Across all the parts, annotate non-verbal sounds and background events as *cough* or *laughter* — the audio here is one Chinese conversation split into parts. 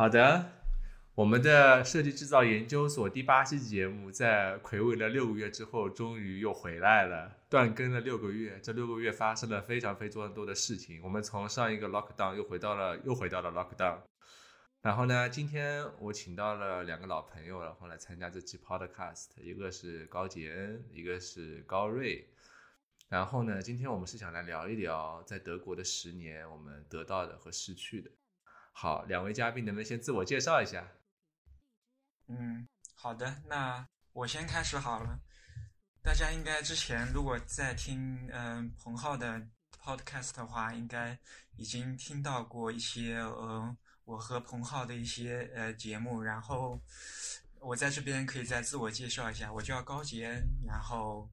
好的，我们的设计制造研究所第八期节目在魁违了六个月之后，终于又回来了。断更了六个月，这六个月发生了非常非常多的事情。我们从上一个 lockdown 又回到了又回到了 lockdown。然后呢，今天我请到了两个老朋友，然后来参加这期 podcast，一个是高杰恩，一个是高瑞。然后呢，今天我们是想来聊一聊在德国的十年，我们得到的和失去的。好，两位嘉宾能不能先自我介绍一下？嗯，好的，那我先开始好了。大家应该之前如果在听嗯彭浩的 podcast 的话，应该已经听到过一些呃我和彭浩的一些呃节目。然后我在这边可以再自我介绍一下，我叫高杰，然后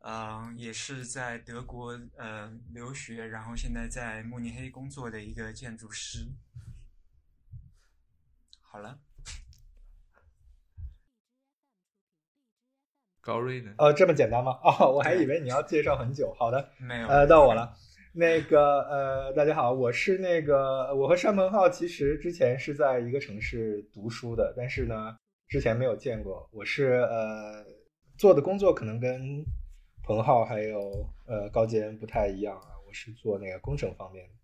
嗯也是在德国呃留学，然后现在在慕尼黑工作的一个建筑师。好了，高瑞呢？哦，这么简单吗？*laughs* 哦，我还以为你要介绍很久。好的，没有。呃，到我了。那个呃，大家好，我是那个我和山鹏浩其实之前是在一个城市读书的，但是呢，之前没有见过。我是呃做的工作可能跟彭浩还有呃高杰不太一样啊，我是做那个工程方面的。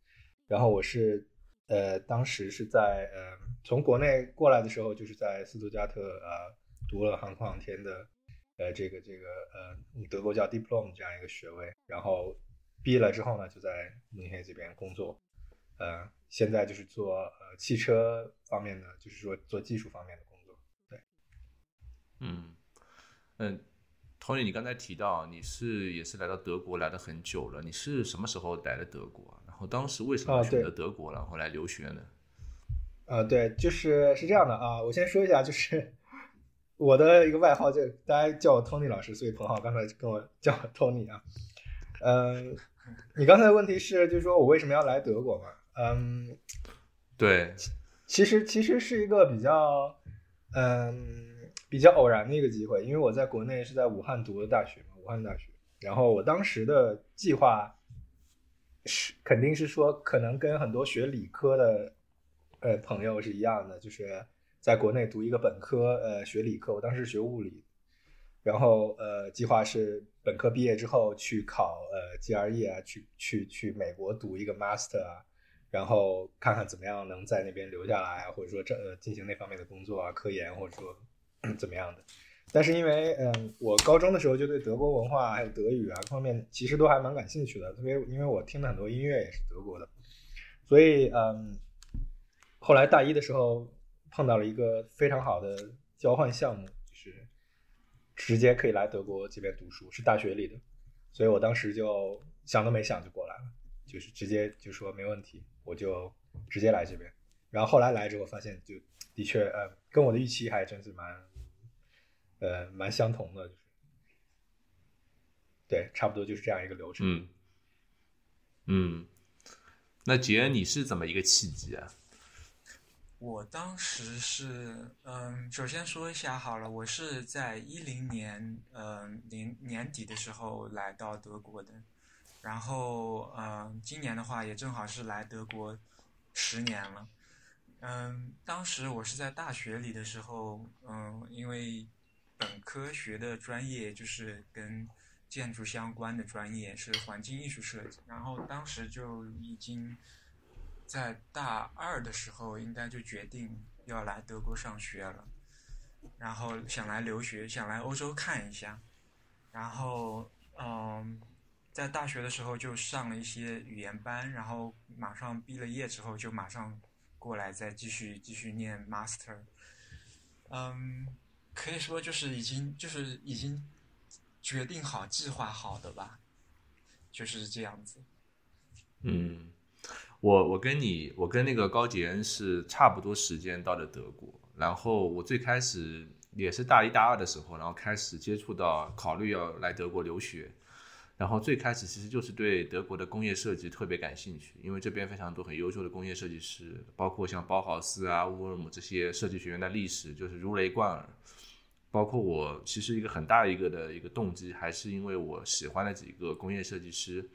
然后我是呃当时是在呃从国内过来的时候，就是在斯图加特呃读了航空航天的。呃，这个这个呃，德国叫 diplom 这样一个学位，然后毕业了之后呢，就在慕尼黑这边工作，呃，现在就是做呃汽车方面的，就是说做技术方面的工作。对，嗯嗯，Tony，你刚才提到你是也是来到德国来了很久了，你是什么时候来的德国？啊后当时为什么选择德国，然后来留学呢？啊，对，就是是这样的啊，我先说一下，就是。我的一个外号就大家叫我 Tony 老师，所以彭浩刚才跟我叫 Tony 啊。嗯，你刚才的问题是，就是说我为什么要来德国嘛？嗯，对，其实其实是一个比较嗯比较偶然的一个机会，因为我在国内是在武汉读的大学嘛，武汉大学。然后我当时的计划是肯定是说，可能跟很多学理科的呃朋友是一样的，就是。在国内读一个本科，呃，学理科，我当时学物理，然后呃，计划是本科毕业之后去考呃 GRE 啊，去去去美国读一个 master 啊，然后看看怎么样能在那边留下来，或者说这呃进行那方面的工作啊，科研或者说 *clears throat* 怎么样的。但是因为嗯，我高中的时候就对德国文化还有德语啊方面其实都还蛮感兴趣的，特别因为我听的很多音乐也是德国的，所以嗯，后来大一的时候。碰到了一个非常好的交换项目，就是直接可以来德国这边读书，是大学里的，所以我当时就想都没想就过来了，就是直接就说没问题，我就直接来这边。然后后来来之后发现，就的确呃跟我的预期还真是蛮呃蛮相同的，就是。对，差不多就是这样一个流程。嗯。嗯，那杰恩，你是怎么一个契机啊？我当时是，嗯，首先说一下好了，我是在一零年，嗯，年年底的时候来到德国的，然后，嗯，今年的话也正好是来德国十年了，嗯，当时我是在大学里的时候，嗯，因为本科学的专业就是跟建筑相关的专业，是环境艺术设计，然后当时就已经。在大二的时候，应该就决定要来德国上学了，然后想来留学，想来欧洲看一下，然后嗯，在大学的时候就上了一些语言班，然后马上毕了业之后就马上过来再继续继续念 master，嗯，可以说就是已经就是已经决定好计划好的吧，就是这样子，嗯。我我跟你我跟那个高杰恩是差不多时间到的德国，然后我最开始也是大一大二的时候，然后开始接触到考虑要来德国留学，然后最开始其实就是对德国的工业设计特别感兴趣，因为这边非常多很优秀的工业设计师，包括像包豪斯啊、乌尔姆这些设计学院的历史就是如雷贯耳，包括我其实一个很大一个的一个动机还是因为我喜欢的几个工业设计师。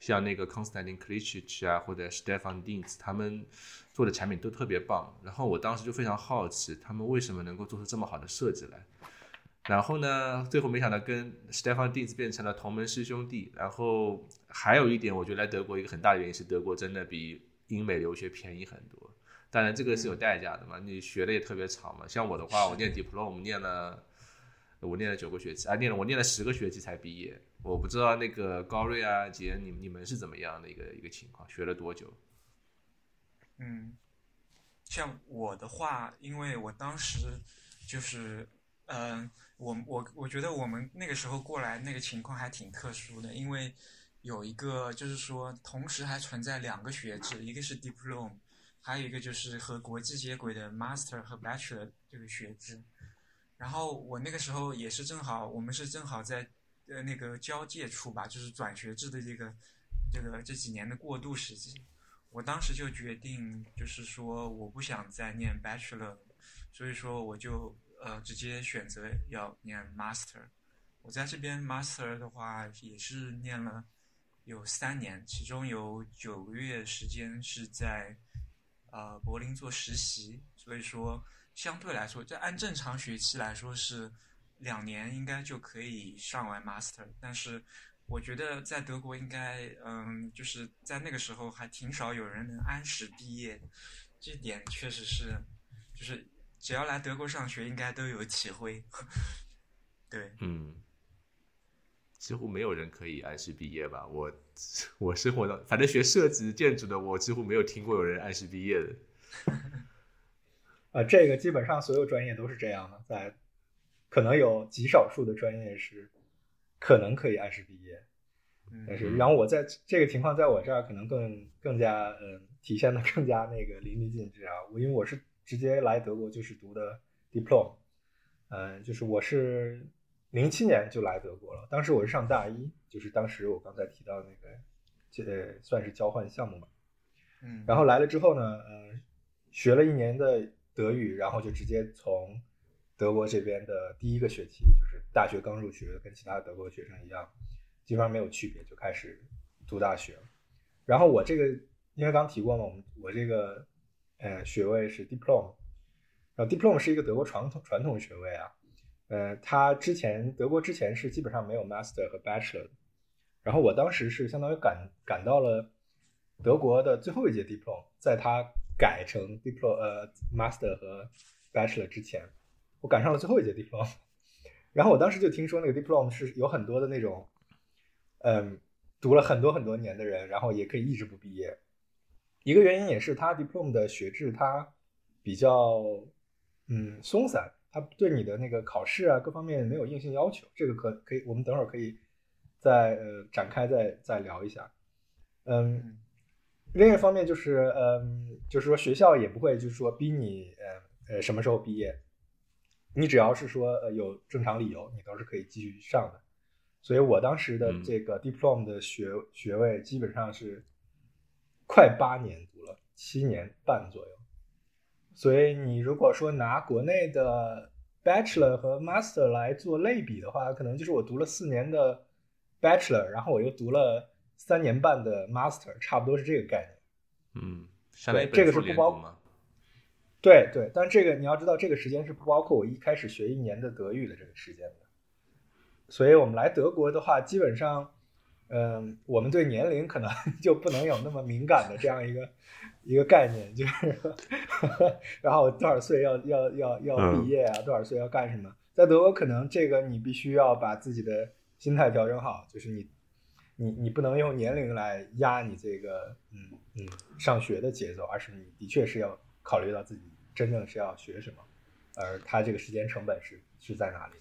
像那个 Konstantin Klicic 啊，或者 Stefan Dins，他们做的产品都特别棒。然后我当时就非常好奇，他们为什么能够做出这么好的设计来。然后呢，最后没想到跟 Stefan Dins 变成了同门师兄弟。然后还有一点，我觉得来德国一个很大的原因是德国真的比英美留学便宜很多。当然这个是有代价的嘛，你学的也特别长嘛。像我的话，我念 Diplom 念了。我念了九个学期啊，念了我念了十个学期才毕业。我不知道那个高瑞啊、杰，你你们是怎么样的一个一个情况？学了多久？嗯，像我的话，因为我当时就是，嗯，我我我觉得我们那个时候过来那个情况还挺特殊的，因为有一个就是说，同时还存在两个学制，一个是 diploma，还有一个就是和国际接轨的 Master 和 Bachelor 这个学制。然后我那个时候也是正好，我们是正好在呃那个交界处吧，就是转学制的这个这个这几年的过渡时期。我当时就决定，就是说我不想再念 Bachelor，所以说我就呃直接选择要念 Master。我在这边 Master 的话也是念了有三年，其中有九个月时间是在呃柏林做实习，所以说。相对来说，就按正常学期来说是两年应该就可以上完 master，但是我觉得在德国应该，嗯，就是在那个时候还挺少有人能按时毕业，这点确实是，就是只要来德国上学应该都有体会。对，嗯，几乎没有人可以按时毕业吧？我我生活的，反正学设计建筑的，我几乎没有听过有人按时毕业的。啊，这个基本上所有专业都是这样的，在可能有极少数的专业是可能可以按时毕业，但是然后我在这个情况在我这儿可能更更加嗯体现的更加那个淋漓尽致啊，我因为我是直接来德国就是读的 diploma，嗯，就是我是零七年就来德国了，当时我是上大一，就是当时我刚才提到那个这算是交换项目嘛，嗯，然后来了之后呢，嗯，学了一年的。德语，然后就直接从德国这边的第一个学期，就是大学刚入学，跟其他德国学生一样，基本上没有区别，就开始读大学了。然后我这个，因为刚提过嘛，我们我这个呃学位是 diploma，然后 diploma 是一个德国传统传统学位啊，呃，它之前德国之前是基本上没有 master 和 bachelor，然后我当时是相当于赶赶到了德国的最后一届 diploma，在它。改成 diploma 呃 master 和 bachelor 之前，我赶上了最后一届 diploma，然后我当时就听说那个 diploma 是有很多的那种，嗯，读了很多很多年的人，然后也可以一直不毕业。一个原因也是它 diploma 的学制它比较嗯松散，它对你的那个考试啊各方面没有硬性要求。这个可可以，我们等会儿可以再呃展开再再聊一下，嗯。另一方面就是，嗯，就是说学校也不会就是说逼你，呃呃，什么时候毕业，你只要是说呃有正常理由，你都是可以继续上的。所以我当时的这个 diploma 的学学位基本上是快八年读了，七年半左右。所以你如果说拿国内的 bachelor 和 master 来做类比的话，可能就是我读了四年的 bachelor，然后我又读了。三年半的 master 差不多是这个概念，嗯，对，这个是不包括，对对，但这个你要知道，这个时间是不包括我一开始学一年的德语的这个时间的。所以我们来德国的话，基本上，嗯，我们对年龄可能 *laughs* 就不能有那么敏感的这样一个一个概念，就是，*laughs* 然后多少岁要要要要毕业啊，多少岁要干什么？在德国可能这个你必须要把自己的心态调整好，就是你。你你不能用年龄来压你这个嗯嗯上学的节奏，而是你的确是要考虑到自己真正是要学什么，而他这个时间成本是是在哪里？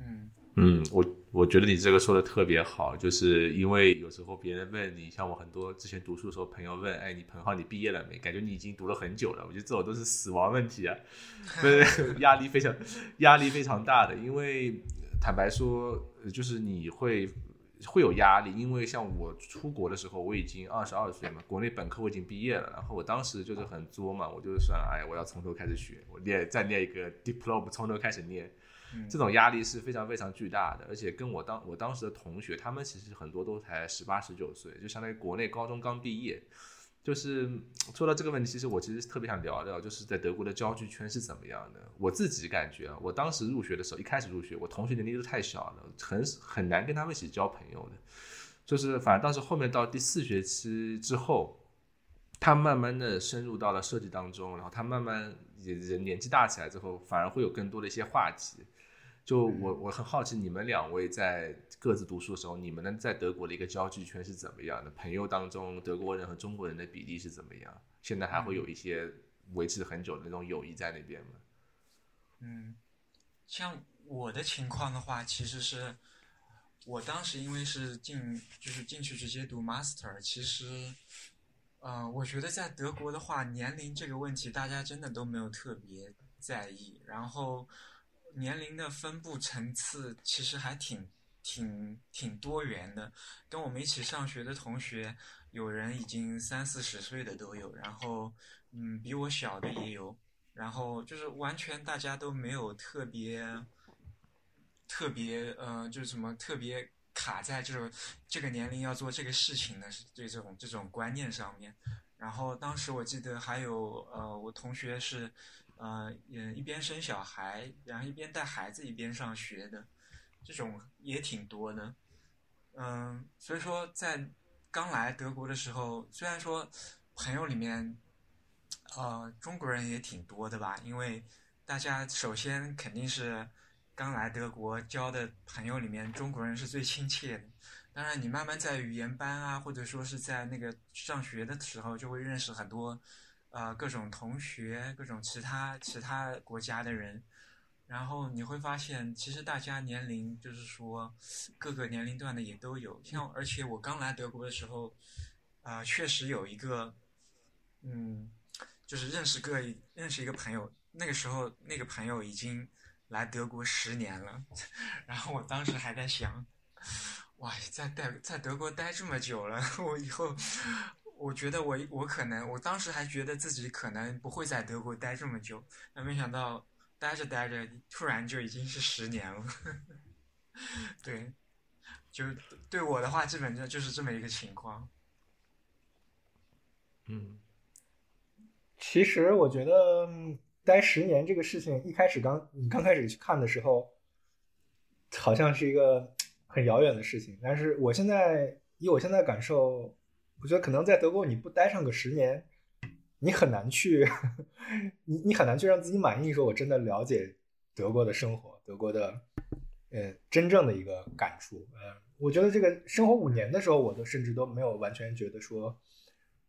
嗯嗯，我我觉得你这个说的特别好，就是因为有时候别人问你，像我很多之前读书的时候，朋友问，哎，你彭浩你毕业了没？感觉你已经读了很久了，我觉得这种都是死亡问题啊 *laughs* *laughs* 压力非常压力非常大的，因为坦白说，就是你会。会有压力，因为像我出国的时候，我已经二十二岁嘛，国内本科我已经毕业了，然后我当时就是很作嘛，我就是算，哎，我要从头开始学，我念再念一个 diploma，从头开始念，嗯这种压力是非常非常巨大的，而且跟我当我当时的同学，他们其实很多都才十八十九岁，就相当于国内高中刚毕业。就是说到这个问题，其实我其实特别想聊聊，就是在德国的交际圈是怎么样的。我自己感觉，我当时入学的时候，一开始入学，我同学年龄都太小了，很很难跟他们一起交朋友的。就是反正当时后面到第四学期之后，他慢慢的深入到了设计当中，然后他慢慢也人年纪大起来之后，反而会有更多的一些话题。就我我很好奇，你们两位在各自读书的时候，你们呢在德国的一个交际圈是怎么样的？朋友当中，德国人和中国人的比例是怎么样？现在还会有一些维持很久的那种友谊在那边吗？嗯，像我的情况的话，其实是我当时因为是进就是进去直接读 master，其实，呃，我觉得在德国的话，年龄这个问题大家真的都没有特别在意，然后年龄的分布层次其实还挺挺挺多元的，跟我们一起上学的同学，有人已经三四十岁的都有，然后嗯，比我小的也有。然后就是完全大家都没有特别特别呃，就是什么特别卡在这种这个年龄要做这个事情的这这种这种观念上面。然后当时我记得还有呃，我同学是呃也一边生小孩，然后一边带孩子一边上学的，这种也挺多的。嗯，所以说在刚来德国的时候，虽然说朋友里面。呃，中国人也挺多的吧？因为大家首先肯定是刚来德国交的朋友里面，中国人是最亲切的。当然，你慢慢在语言班啊，或者说是在那个上学的时候，就会认识很多呃各种同学、各种其他其他国家的人。然后你会发现，其实大家年龄就是说各个年龄段的也都有。像而且我刚来德国的时候，啊、确实有一个嗯。就是认识个认识一个朋友，那个时候那个朋友已经来德国十年了，*laughs* 然后我当时还在想，哇，在待在德国待这么久了，*laughs* 我以后我觉得我我可能我当时还觉得自己可能不会在德国待这么久，但没想到待着待着，突然就已经是十年了，*laughs* 对，就对我的话，基本上就是这么一个情况。嗯。其实我觉得待十年这个事情，一开始刚你刚开始去看的时候，好像是一个很遥远的事情。但是我现在以我现在感受，我觉得可能在德国你不待上个十年，你很难去，*laughs* 你你很难去让自己满意，说我真的了解德国的生活，德国的呃真正的一个感触。呃，我觉得这个生活五年的时候，我都甚至都没有完全觉得说，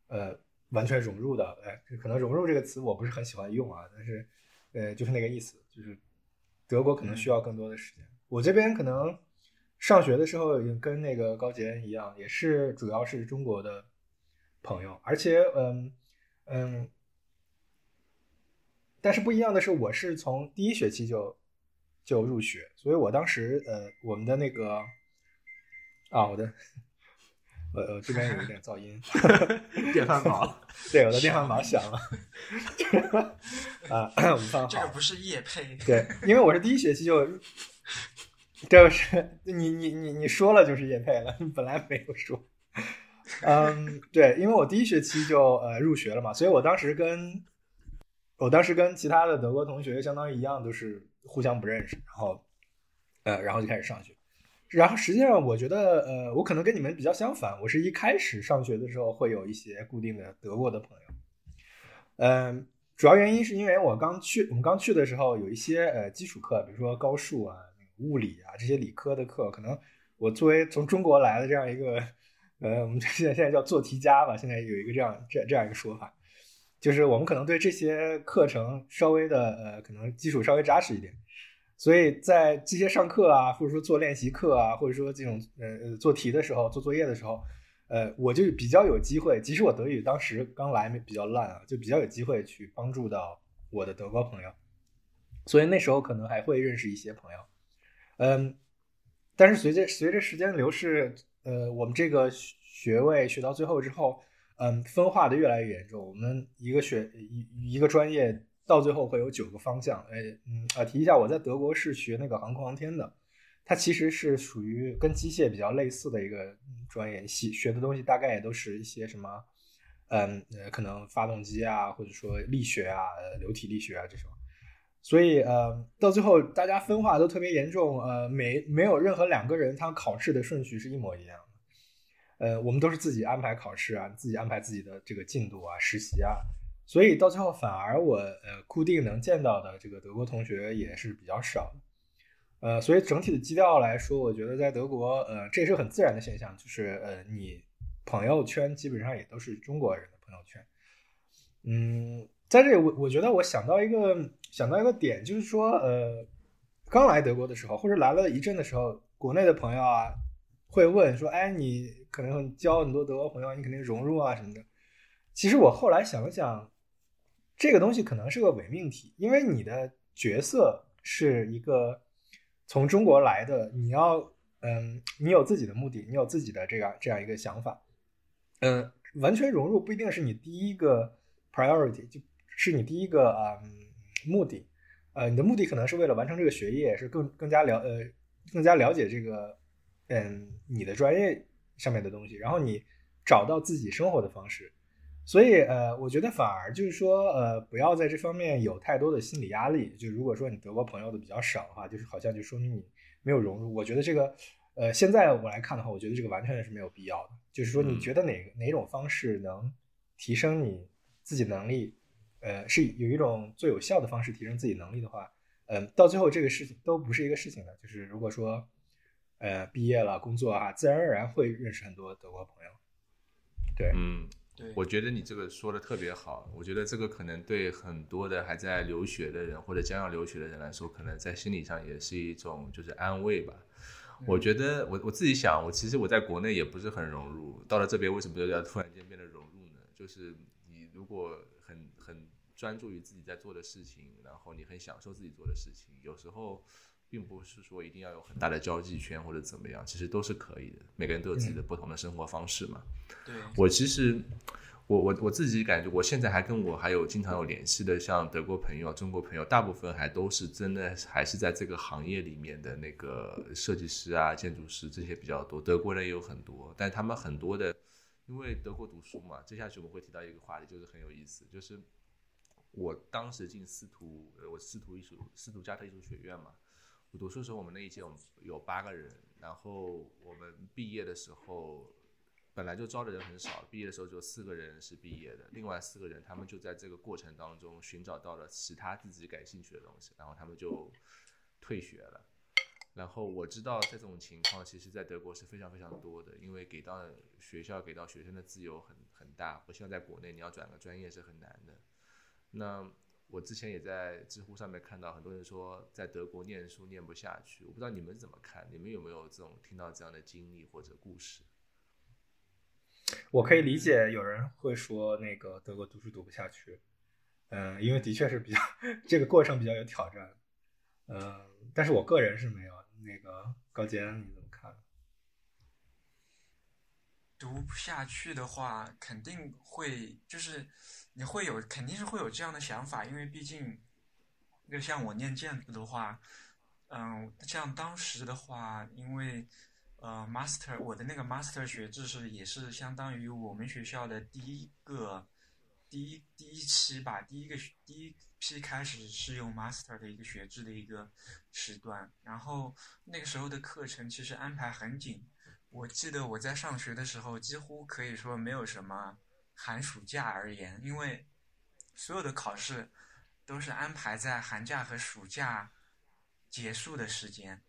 呃。完全融入的，哎，可能“融入”这个词我不是很喜欢用啊，但是，呃，就是那个意思，就是德国可能需要更多的时间。我这边可能上学的时候也跟那个高杰一样，也是主要是中国的朋友，而且，嗯嗯，但是不一样的是，我是从第一学期就就入学，所以我当时，呃，我们的那个啊，我的。呃呃，这边有一点噪音，*laughs* 电饭煲，*laughs* 对，我的电饭煲响了。*laughs* 啊，午饭好。这个不是夜配。对，因为我是第一学期就，*laughs* 就是你你你你说了就是叶配了，*laughs* 本来没有说。嗯，对，因为我第一学期就呃入学了嘛，所以我当时跟，我当时跟其他的德国同学相当于一样，都是互相不认识，然后，呃，然后就开始上学。然后实际上，我觉得，呃，我可能跟你们比较相反。我是一开始上学的时候会有一些固定的德国的朋友，嗯，主要原因是因为我刚去，我们刚去的时候有一些呃基础课，比如说高数啊、物理啊这些理科的课，可能我作为从中国来的这样一个，呃，我们现在现在叫做题家吧，现在有一个这样这这样一个说法，就是我们可能对这些课程稍微的呃，可能基础稍微扎实一点。所以在这些上课啊，或者说做练习课啊，或者说这种呃做题的时候、做作业的时候，呃，我就比较有机会。即使我德语当时刚来比较烂啊，就比较有机会去帮助到我的德国朋友。所以那时候可能还会认识一些朋友，嗯，但是随着随着时间流逝，呃，我们这个学位学到最后之后，嗯，分化的越来越严重。我们一个学一一个专业到最后会有九个方向。哎，嗯啊，提一下，我在德国是学那个航空航天的，它其实是属于跟机械比较类似的一个专业，系学的东西大概也都是一些什么，嗯，可能发动机啊，或者说力学啊、流体力学啊这种。所以呃，到最后大家分化都特别严重，呃，没没有任何两个人他考试的顺序是一模一样的，呃，我们都是自己安排考试啊，自己安排自己的这个进度啊、实习啊，所以到最后反而我呃固定能见到的这个德国同学也是比较少，呃，所以整体的基调来说，我觉得在德国，呃，这也是很自然的现象，就是呃，你朋友圈基本上也都是中国人的朋友圈，嗯。在这里，我我觉得我想到一个想到一个点，就是说，呃，刚来德国的时候，或者来了一阵的时候，国内的朋友啊，会问说，哎，你可能交很多德国朋友，你肯定融入啊什么的。其实我后来想了想，这个东西可能是个伪命题，因为你的角色是一个从中国来的，你要，嗯，你有自己的目的，你有自己的这样这样一个想法，嗯，完全融入不一定是你第一个 priority 就。是你第一个啊目的，呃，你的目的可能是为了完成这个学业，是更更加了呃更加了解这个嗯你的专业上面的东西，然后你找到自己生活的方式，所以呃，我觉得反而就是说呃不要在这方面有太多的心理压力。就如果说你德国朋友的比较少的话，就是好像就说明你没有融入。我觉得这个呃现在我来看的话，我觉得这个完全是没有必要的。就是说你觉得哪个哪种方式能提升你自己能力？呃，是有一种最有效的方式提升自己能力的话，嗯，到最后这个事情都不是一个事情的。就是如果说，呃，毕业了工作啊，自然而然会认识很多德国朋友。对，嗯，对，我觉得你这个说的特别好。我觉得这个可能对很多的还在留学的人或者将要留学的人来说，可能在心理上也是一种就是安慰吧。我觉得我我自己想，我其实我在国内也不是很融入，到了这边为什么要突然间变得融入呢？就是你如果。专注于自己在做的事情，然后你很享受自己做的事情。有时候，并不是说一定要有很大的交际圈或者怎么样，其实都是可以的。每个人都有自己的不同的生活方式嘛。对我其实，我我我自己感觉，我现在还跟我还有经常有联系的，像德国朋友、中国朋友，大部分还都是真的还是在这个行业里面的那个设计师啊、建筑师这些比较多。德国人也有很多，但他们很多的。因为德国读书嘛，接下去我们会提到一个话题，就是很有意思，就是我当时进斯图，呃，我斯图艺术，斯图加特艺术学院嘛。我读书时候，我们那一届有有八个人，然后我们毕业的时候，本来就招的人很少，毕业的时候就四个人是毕业的，另外四个人他们就在这个过程当中寻找到了其他自己感兴趣的东西，然后他们就退学了。然后我知道这种情况，其实在德国是非常非常多的，因为给到学校给到学生的自由很很大，不像在国内，你要转个专业是很难的。那我之前也在知乎上面看到很多人说，在德国念书念不下去，我不知道你们怎么看，你们有没有这种听到这样的经历或者故事？我可以理解有人会说那个德国读书读不下去，嗯，因为的确是比较 *laughs* 这个过程比较有挑战，嗯，但是我个人是没有。那个高坚你怎么看？读不下去的话，肯定会就是你会有肯定是会有这样的想法，因为毕竟，就像我念建筑的话，嗯，像当时的话，因为呃，master 我的那个 master 学制是也是相当于我们学校的第一个第一第一期吧，第一个第一。批开始是用 master 的一个学制的一个时段，然后那个时候的课程其实安排很紧。我记得我在上学的时候，几乎可以说没有什么寒暑假而言，因为所有的考试都是安排在寒假和暑假结束的时间。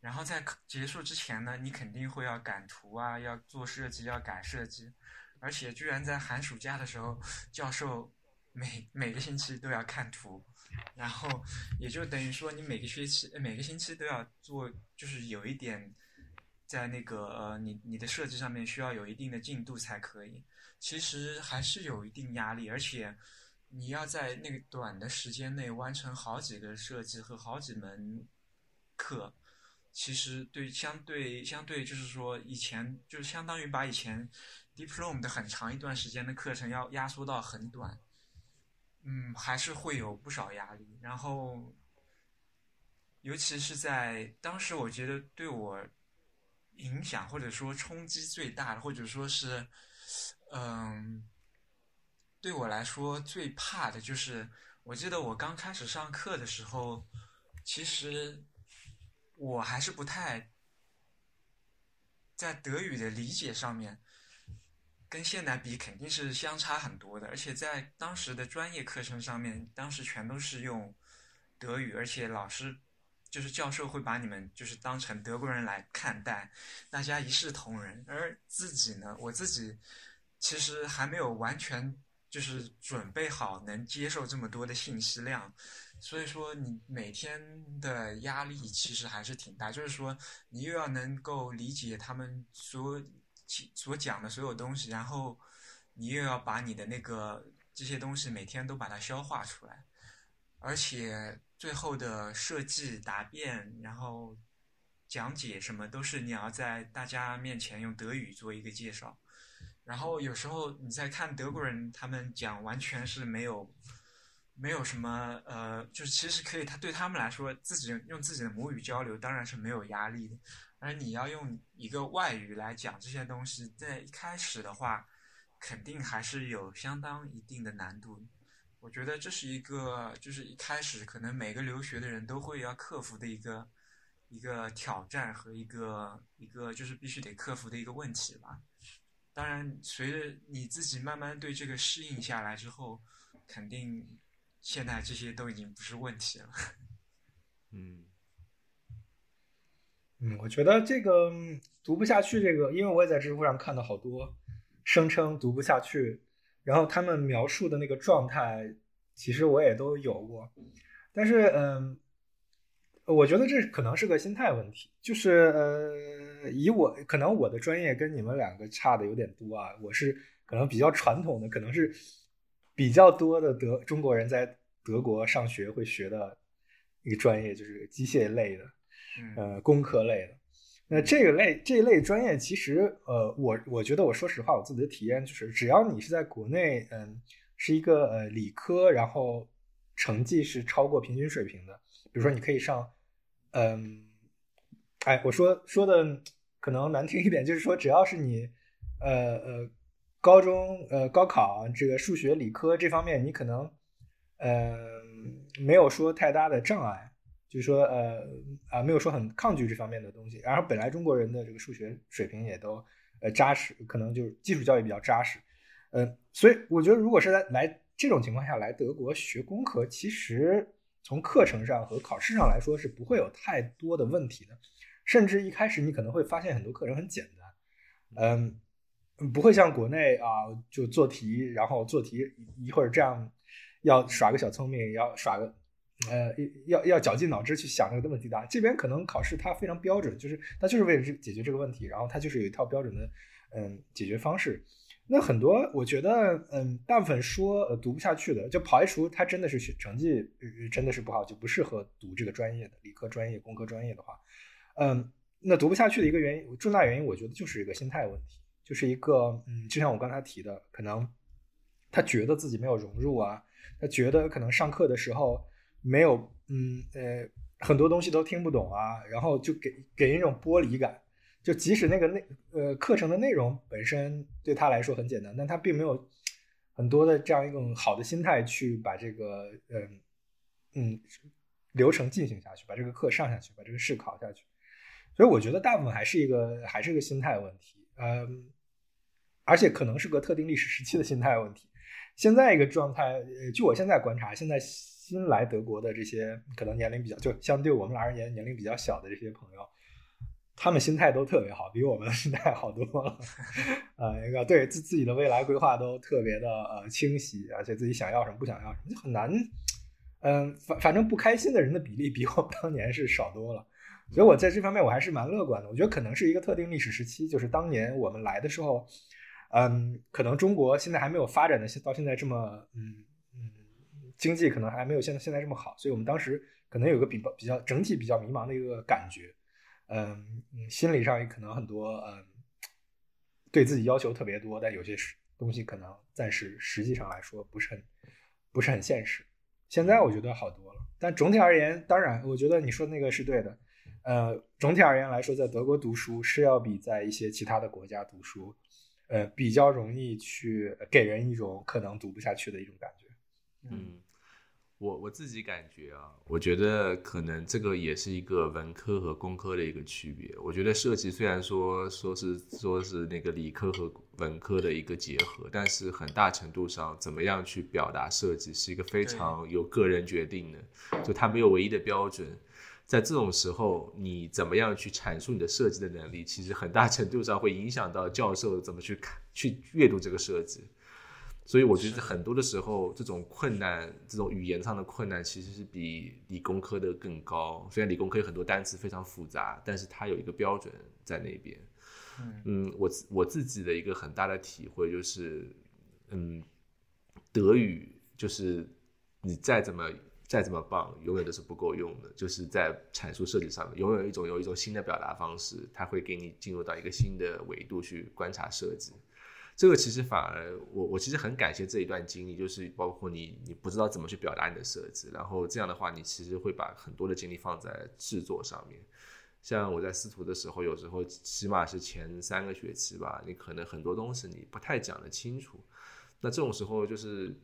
然后在结束之前呢，你肯定会要赶图啊，要做设计，要改设计，而且居然在寒暑假的时候，教授。每每个星期都要看图，然后也就等于说你每个学期、每个星期都要做，就是有一点在那个呃，你你的设计上面需要有一定的进度才可以。其实还是有一定压力，而且你要在那个短的时间内完成好几个设计和好几门课，其实对相对相对就是说以前就是相当于把以前 diploma 的很长一段时间的课程要压缩到很短。嗯，还是会有不少压力。然后，尤其是在当时，我觉得对我影响或者说冲击最大的，或者说是，嗯，对我来说最怕的就是，我记得我刚开始上课的时候，其实我还是不太在德语的理解上面。跟现在比肯定是相差很多的，而且在当时的专业课程上面，当时全都是用德语，而且老师就是教授会把你们就是当成德国人来看待，大家一视同仁。而自己呢，我自己其实还没有完全就是准备好能接受这么多的信息量，所以说你每天的压力其实还是挺大，就是说你又要能够理解他们所。所讲的所有东西，然后你又要把你的那个这些东西每天都把它消化出来，而且最后的设计答辩，然后讲解什么都是你要在大家面前用德语做一个介绍，然后有时候你在看德国人他们讲，完全是没有没有什么呃，就是其实可以，他对他们来说自己用自己的母语交流当然是没有压力的。而你要用一个外语来讲这些东西，在一开始的话，肯定还是有相当一定的难度。我觉得这是一个，就是一开始可能每个留学的人都会要克服的一个一个挑战和一个一个就是必须得克服的一个问题吧。当然，随着你自己慢慢对这个适应下来之后，肯定现在这些都已经不是问题了。*laughs* 嗯。嗯，我觉得这个读不下去，这个因为我也在知乎上看到好多声称读不下去，然后他们描述的那个状态，其实我也都有过。但是，嗯，我觉得这可能是个心态问题，就是呃，以我可能我的专业跟你们两个差的有点多啊，我是可能比较传统的，可能是比较多的德中国人在德国上学会学的一个专业，就是机械类的。呃，工科类的，那这个类这一类专业，其实呃，我我觉得我说实话，我自己的体验就是，只要你是在国内，嗯，是一个呃理科，然后成绩是超过平均水平的，比如说你可以上，嗯，哎，我说说的可能难听一点，就是说只要是你，呃呃，高中呃高考这个数学理科这方面，你可能，嗯，没有说太大的障碍。就是说，呃啊，没有说很抗拒这方面的东西。然后本来中国人的这个数学水平也都呃扎实，可能就是基础教育比较扎实，呃，所以我觉得如果是在来这种情况下来德国学工科，其实从课程上和考试上来说是不会有太多的问题的。甚至一开始你可能会发现很多课程很简单，嗯，不会像国内啊就做题，然后做题一会儿这样要耍个小聪明，要耍个。呃，要要绞尽脑汁去想这个问题答案。这边可能考试它非常标准，就是它就是为了这解决这个问题，然后它就是有一套标准的嗯解决方式。那很多我觉得嗯，大部分说呃读不下去的，就排除他真的是学成绩真的是不好，就不适合读这个专业的理科专业、工科专业的话，嗯，那读不下去的一个原因，重大原因，我觉得就是一个心态问题，就是一个嗯，就像我刚才提的，可能他觉得自己没有融入啊，他觉得可能上课的时候。没有，嗯呃，很多东西都听不懂啊，然后就给给人一种剥离感，就即使那个内呃课程的内容本身对他来说很简单，但他并没有很多的这样一种好的心态去把这个嗯嗯流程进行下去，把这个课上下去，把这个试考下去，所以我觉得大部分还是一个还是个心态问题，嗯，而且可能是个特定历史时期的心态问题。现在一个状态，呃，据我现在观察，现在。新来德国的这些可能年龄比较，就相对我们而言年龄比较小的这些朋友，他们心态都特别好，比我们 *laughs* 心态好多了。呃，一个对自自己的未来规划都特别的呃清晰，而且自己想要什么不想要什么就很难。嗯，反反正不开心的人的比例比我们当年是少多了，所以我在这方面我还是蛮乐观的。我觉得可能是一个特定历史时期，就是当年我们来的时候，嗯，可能中国现在还没有发展的到现在这么嗯。经济可能还没有现在现在这么好，所以我们当时可能有个比比较整体比较迷茫的一个感觉，嗯，心理上也可能很多嗯，对自己要求特别多，但有些东西可能暂时实际上来说不是很不是很现实。现在我觉得好多了，但总体而言，当然，我觉得你说的那个是对的。呃，总体而言来说，在德国读书是要比在一些其他的国家读书，呃，比较容易去给人一种可能读不下去的一种感觉。嗯。我我自己感觉啊，我觉得可能这个也是一个文科和工科的一个区别。我觉得设计虽然说说是说是那个理科和文科的一个结合，但是很大程度上，怎么样去表达设计是一个非常由个人决定的，就它没有唯一的标准。在这种时候，你怎么样去阐述你的设计的能力，其实很大程度上会影响到教授怎么去看、去阅读这个设计。所以我觉得很多的时候，这种困难，这种语言上的困难，其实是比理工科的更高。虽然理工科有很多单词非常复杂，但是它有一个标准在那边。嗯，我我自己的一个很大的体会就是，嗯，德语就是你再怎么再怎么棒，永远都是不够用的。就是在阐述设计上面，永远有一种有一种新的表达方式，它会给你进入到一个新的维度去观察设计。这个其实反而我我其实很感谢这一段经历，就是包括你你不知道怎么去表达你的设计，然后这样的话你其实会把很多的精力放在制作上面。像我在司徒的时候，有时候起码是前三个学期吧，你可能很多东西你不太讲得清楚，那这种时候就是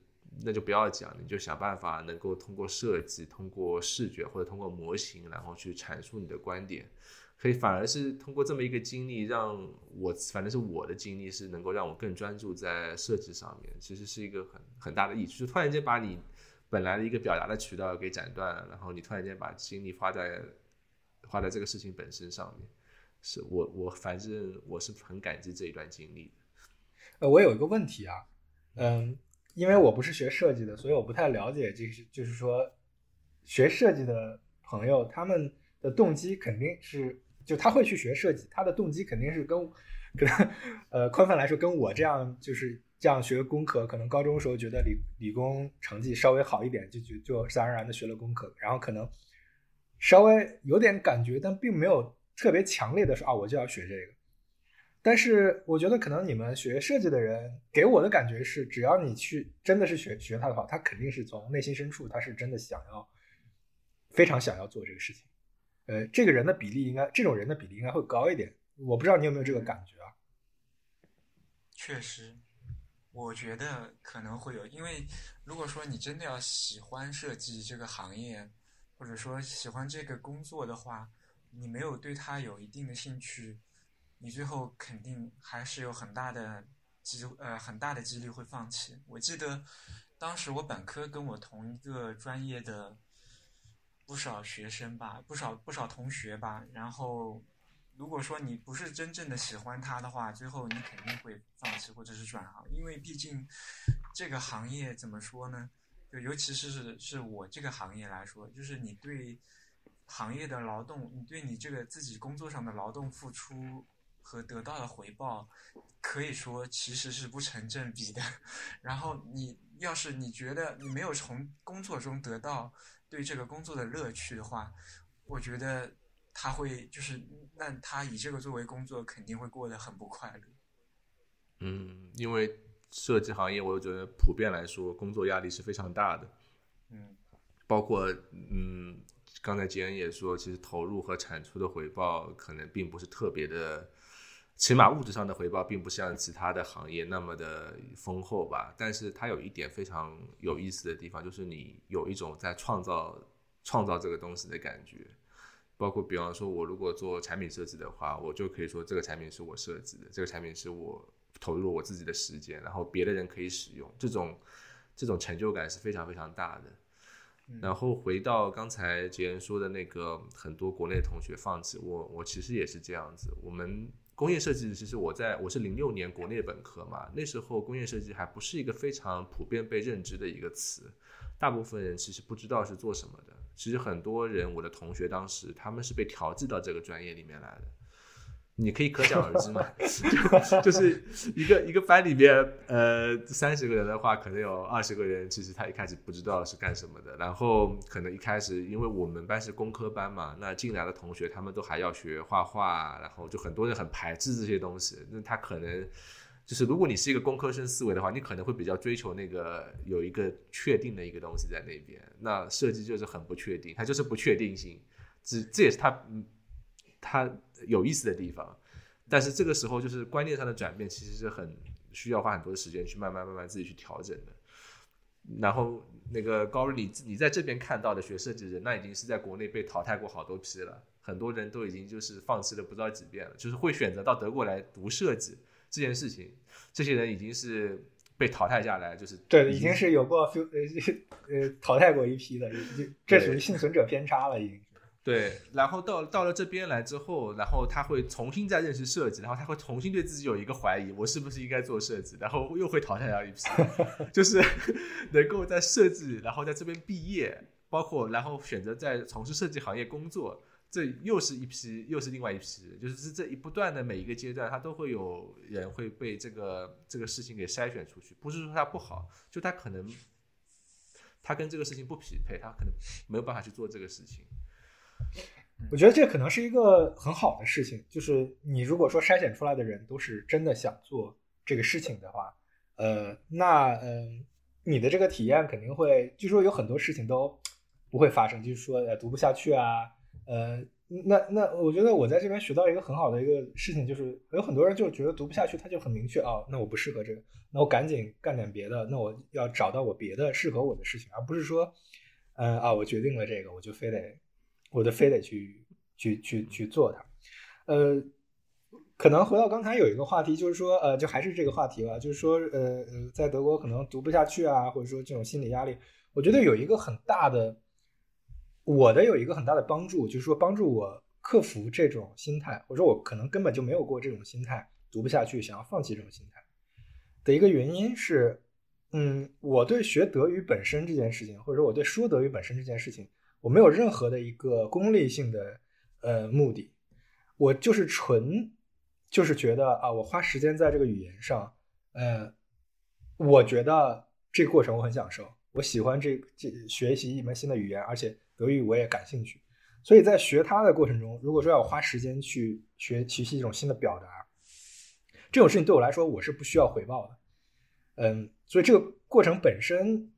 那就不要讲，你就想办法能够通过设计、通过视觉或者通过模型，然后去阐述你的观点。可以反而是通过这么一个经历，让我反正是我的经历是能够让我更专注在设计上面，其实是一个很很大的益处。就突然间把你本来的一个表达的渠道给斩断了，然后你突然间把精力花在花在这个事情本身上面，是我我反正我是很感激这一段经历的。呃，我有一个问题啊，嗯，因为我不是学设计的，所以我不太了解，就是就是说学设计的朋友他们的动机肯定是。就他会去学设计，他的动机肯定是跟，可能，呃，宽泛来说，跟我这样就是这样学工科，可能高中时候觉得理理工成绩稍微好一点，就就就自然而然的学了工科，然后可能稍微有点感觉，但并没有特别强烈的说啊，我就要学这个。但是我觉得可能你们学设计的人给我的感觉是，只要你去真的是学学它的话，他肯定是从内心深处，他是真的想要，非常想要做这个事情。呃，这个人的比例应该，这种人的比例应该会高一点。我不知道你有没有这个感觉啊？确实，我觉得可能会有，因为如果说你真的要喜欢设计这个行业，或者说喜欢这个工作的话，你没有对他有一定的兴趣，你最后肯定还是有很大的机呃很大的几率会放弃。我记得当时我本科跟我同一个专业的。不少学生吧，不少不少同学吧。然后，如果说你不是真正的喜欢他的话，最后你肯定会放弃或者是转行，因为毕竟这个行业怎么说呢？就尤其是是我这个行业来说，就是你对行业的劳动，你对你这个自己工作上的劳动付出和得到的回报，可以说其实是不成正比的。*laughs* 然后你要是你觉得你没有从工作中得到。对这个工作的乐趣的话，我觉得他会就是，那他以这个作为工作，肯定会过得很不快乐。嗯，因为设计行业，我觉得普遍来说，工作压力是非常大的。嗯，包括嗯，刚才杰恩也说，其实投入和产出的回报可能并不是特别的。起码物质上的回报并不像其他的行业那么的丰厚吧，但是它有一点非常有意思的地方，就是你有一种在创造创造这个东西的感觉。包括比方说，我如果做产品设计的话，我就可以说这个产品是我设计的，这个产品是我投入我自己的时间，然后别的人可以使用，这种这种成就感是非常非常大的。然后回到刚才杰恩说的那个，很多国内同学放弃，我我其实也是这样子，我们。工业设计其实我在我是零六年国内本科嘛，那时候工业设计还不是一个非常普遍被认知的一个词，大部分人其实不知道是做什么的。其实很多人，我的同学当时他们是被调剂到这个专业里面来的。你可以可想而知嘛，就 *laughs* *laughs* 就是一个一个班里边，呃，三十个人的话，可能有二十个人其实他一开始不知道是干什么的，然后可能一开始因为我们班是工科班嘛，那进来的同学他们都还要学画画，然后就很多人很排斥这些东西，那他可能就是如果你是一个工科生思维的话，你可能会比较追求那个有一个确定的一个东西在那边。那设计就是很不确定，它就是不确定性，这这也是他嗯它有意思的地方。但是这个时候就是观念上的转变，其实是很需要花很多的时间去慢慢慢慢自己去调整的。然后那个高瑞，你你在这边看到的学设计的人，那已经是在国内被淘汰过好多批了，很多人都已经就是放弃了不知道几遍了，就是会选择到德国来读设计这件事情，这些人已经是被淘汰下来，就是对，已经是有过呃呃淘汰过一批的，这属于幸存者偏差了，已经。对，然后到到了这边来之后，然后他会重新再认识设计，然后他会重新对自己有一个怀疑，我是不是应该做设计？然后又会淘汰掉一批，*laughs* 就是能够在设计，然后在这边毕业，包括然后选择在从事设计行业工作，这又是一批，又是另外一批，就是这一不断的每一个阶段，他都会有人会被这个这个事情给筛选出去，不是说他不好，就他可能他跟这个事情不匹配，他可能没有办法去做这个事情。我觉得这可能是一个很好的事情，就是你如果说筛选出来的人都是真的想做这个事情的话，呃，那嗯，你的这个体验肯定会，据说有很多事情都不会发生，就是说呃读不下去啊，呃，那那我觉得我在这边学到一个很好的一个事情，就是有很多人就觉得读不下去，他就很明确啊，那我不适合这个，那我赶紧干点别的，那我要找到我别的适合我的事情，而不是说，嗯啊，我决定了这个，我就非得。我就非得去去去去做它，呃，可能回到刚才有一个话题，就是说，呃，就还是这个话题吧，就是说，呃呃，在德国可能读不下去啊，或者说这种心理压力，我觉得有一个很大的，我的有一个很大的帮助，就是说帮助我克服这种心态，或者说我可能根本就没有过这种心态，读不下去，想要放弃这种心态的一个原因是，嗯，我对学德语本身这件事情，或者说我对说德语本身这件事情。我没有任何的一个功利性的呃目的，我就是纯就是觉得啊，我花时间在这个语言上，呃，我觉得这个过程我很享受，我喜欢这这学习一门新的语言，而且德语我也感兴趣，所以在学它的过程中，如果说要花时间去学学习一种新的表达，这种事情对我来说我是不需要回报的，嗯，所以这个过程本身。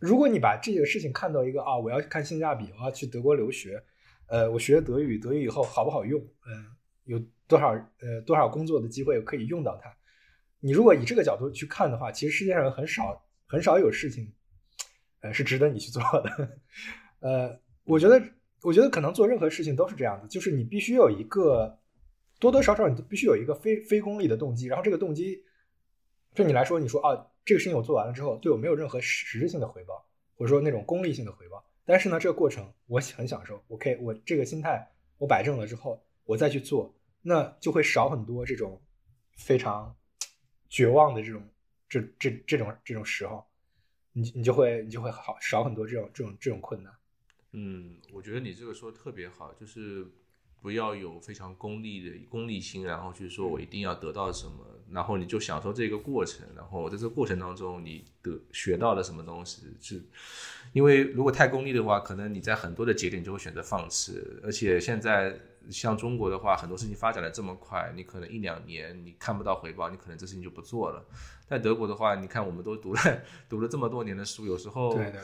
如果你把这个事情看到一个啊，我要看性价比，我要去德国留学，呃，我学德语，德语以后好不好用？嗯，有多少呃多少工作的机会可以用到它？你如果以这个角度去看的话，其实世界上很少很少有事情，呃，是值得你去做的。呃，我觉得我觉得可能做任何事情都是这样的，就是你必须有一个多多少少你都必须有一个非非功利的动机，然后这个动机对你来说，你说啊。这个事情我做完了之后，对我没有任何实质性的回报，或者说那种功利性的回报。但是呢，这个过程我很享受。OK，我这个心态我摆正了之后，我再去做，那就会少很多这种非常绝望的这种这这这种这种时候，你你就会你就会好少很多这种这种这种困难。嗯，我觉得你这个说的特别好，就是。不要有非常功利的功利心，然后去说我一定要得到什么，然后你就享受这个过程，然后在这个过程当中你得学到了什么东西，是因为如果太功利的话，可能你在很多的节点就会选择放弃。而且现在像中国的话，很多事情发展的这么快，你可能一两年你看不到回报，你可能这事情就不做了。在德国的话，你看我们都读了 *laughs* 读了这么多年的书，有时候对对对，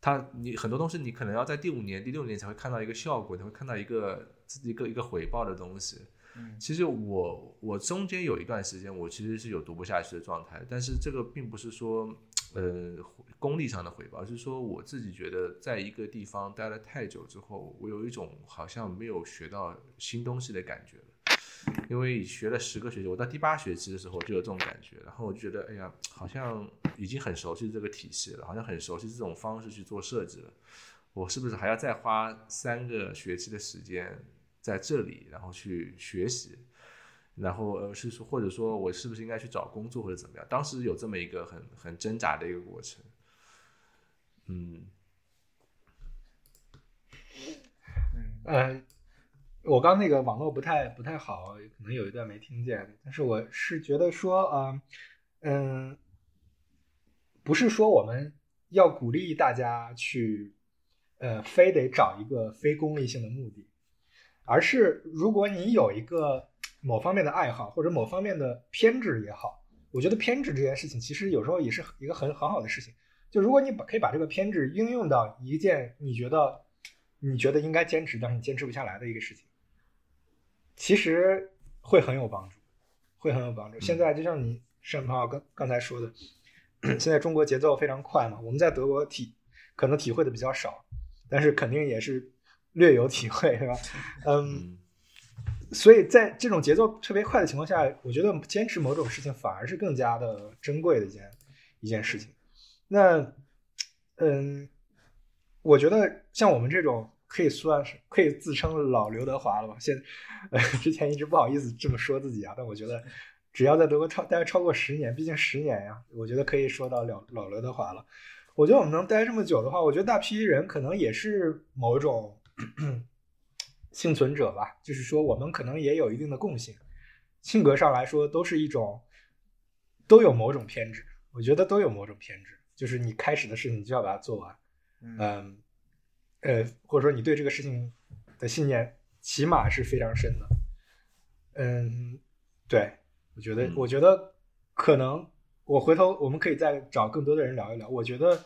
他你很多东西你可能要在第五年、第六年才会看到一个效果，你会看到一个。一个一个回报的东西，嗯，其实我我中间有一段时间，我其实是有读不下去的状态，但是这个并不是说，呃，功利上的回报，而是说我自己觉得，在一个地方待了太久之后，我有一种好像没有学到新东西的感觉了，因为学了十个学期，我到第八学期的时候就有这种感觉，然后我就觉得，哎呀，好像已经很熟悉这个体系了，好像很熟悉这种方式去做设计了，我是不是还要再花三个学期的时间？在这里，然后去学习，然后呃是说，或者说我是不是应该去找工作或者怎么样？当时有这么一个很很挣扎的一个过程。嗯，呃，我刚那个网络不太不太好，可能有一段没听见。但是我是觉得说，啊，嗯，不是说我们要鼓励大家去，呃，非得找一个非功利性的目的。而是，如果你有一个某方面的爱好或者某方面的偏执也好，我觉得偏执这件事情其实有时候也是一个很很好的事情。就如果你把可以把这个偏执应用到一件你觉得你觉得应该坚持，但是你坚持不下来的一个事情，其实会很有帮助，会很有帮助。现在就像你沈鹏刚刚才说的，现在中国节奏非常快嘛，我们在德国体可能体会的比较少，但是肯定也是略有体会，是吧？*laughs* 嗯，所以在这种节奏特别快的情况下，我觉得坚持某种事情反而是更加的珍贵的一件一件事情。那，嗯，我觉得像我们这种可以算是可以自称老刘德华了吧？现，呃，*laughs* 之前一直不好意思这么说自己啊，但我觉得只要在德国超待超过十年，毕竟十年呀，我觉得可以说到老老刘德华了。我觉得我们能待这么久的话，我觉得大批人可能也是某种 *clears throat* 幸存者吧，就是说我们可能也有一定的共性，性格上来说都是一种都有某种偏执，我觉得都有某种偏执。就是你开始的事情，你就要把它做完，嗯，呃，或者说你对这个事情的信念起码是非常深的，嗯，对，我觉得，我觉得可能我回头我们可以再找更多的人聊一聊。我觉得，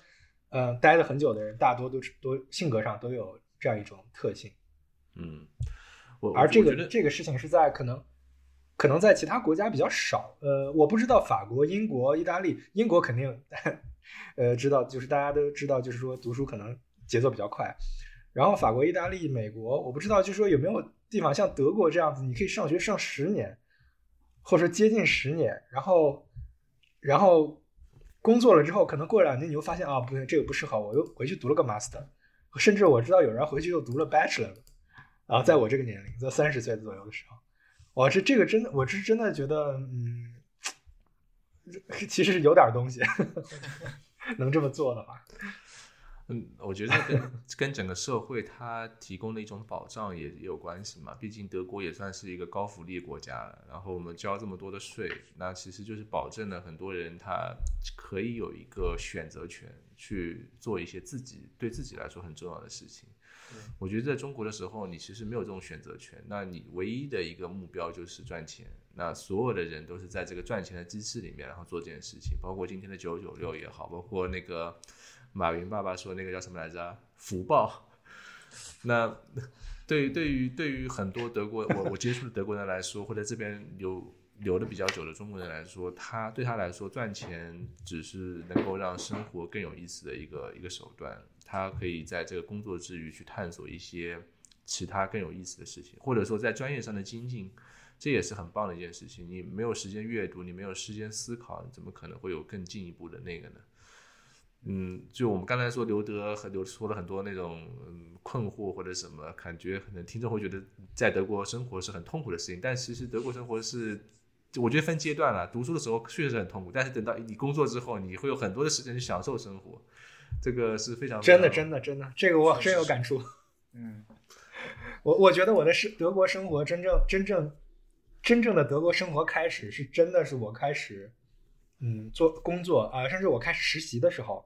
嗯，待了很久的人，大多都是都性格上都有这样一种特性，嗯，我而这个这个事情是在可能。可能在其他国家比较少，呃，我不知道法国、英国、意大利，英国肯定，*laughs* 呃，知道，就是大家都知道，就是说读书可能节奏比较快。然后法国、意大利、美国，我不知道，就是说有没有地方像德国这样子，你可以上学上十年，或者说接近十年，然后，然后工作了之后，可能过两年你又发现啊，不对，这个不适合我，又回去读了个 master，甚至我知道有人回去又读了 bachelor，然后在我这个年龄，在三十岁左右的时候。我这这个真的，我是真的觉得，嗯，其实是有点东西，*laughs* 能这么做的话，嗯，我觉得跟 *laughs* 跟整个社会它提供的一种保障也也有关系嘛。毕竟德国也算是一个高福利国家了，然后我们交这么多的税，那其实就是保证了很多人他可以有一个选择权，去做一些自己对自己来说很重要的事情。我觉得在中国的时候，你其实没有这种选择权。那你唯一的一个目标就是赚钱。那所有的人都是在这个赚钱的机制里面，然后做这件事情。包括今天的九九六也好，包括那个马云爸爸说那个叫什么来着？福报。那对对于对于很多德国我我接触的德国人来说，或者这边留留的比较久的中国人来说，他对他来说赚钱只是能够让生活更有意思的一个一个手段。他可以在这个工作之余去探索一些其他更有意思的事情，或者说在专业上的精进，这也是很棒的一件事情。你没有时间阅读，你没有时间思考，怎么可能会有更进一步的那个呢？嗯，就我们刚才说刘德和刘说了很多那种嗯困惑或者什么，感觉可能听众会觉得在德国生活是很痛苦的事情，但其实德国生活是，我觉得分阶段了。读书的时候确实很痛苦，但是等到你工作之后，你会有很多的时间去享受生活。这个是非常真的，真的，真的，这个我深有感触。嗯，*laughs* 我我觉得我的是德国生活真正真正真正的德国生活开始是真的是我开始嗯做工作啊，甚至我开始实习的时候，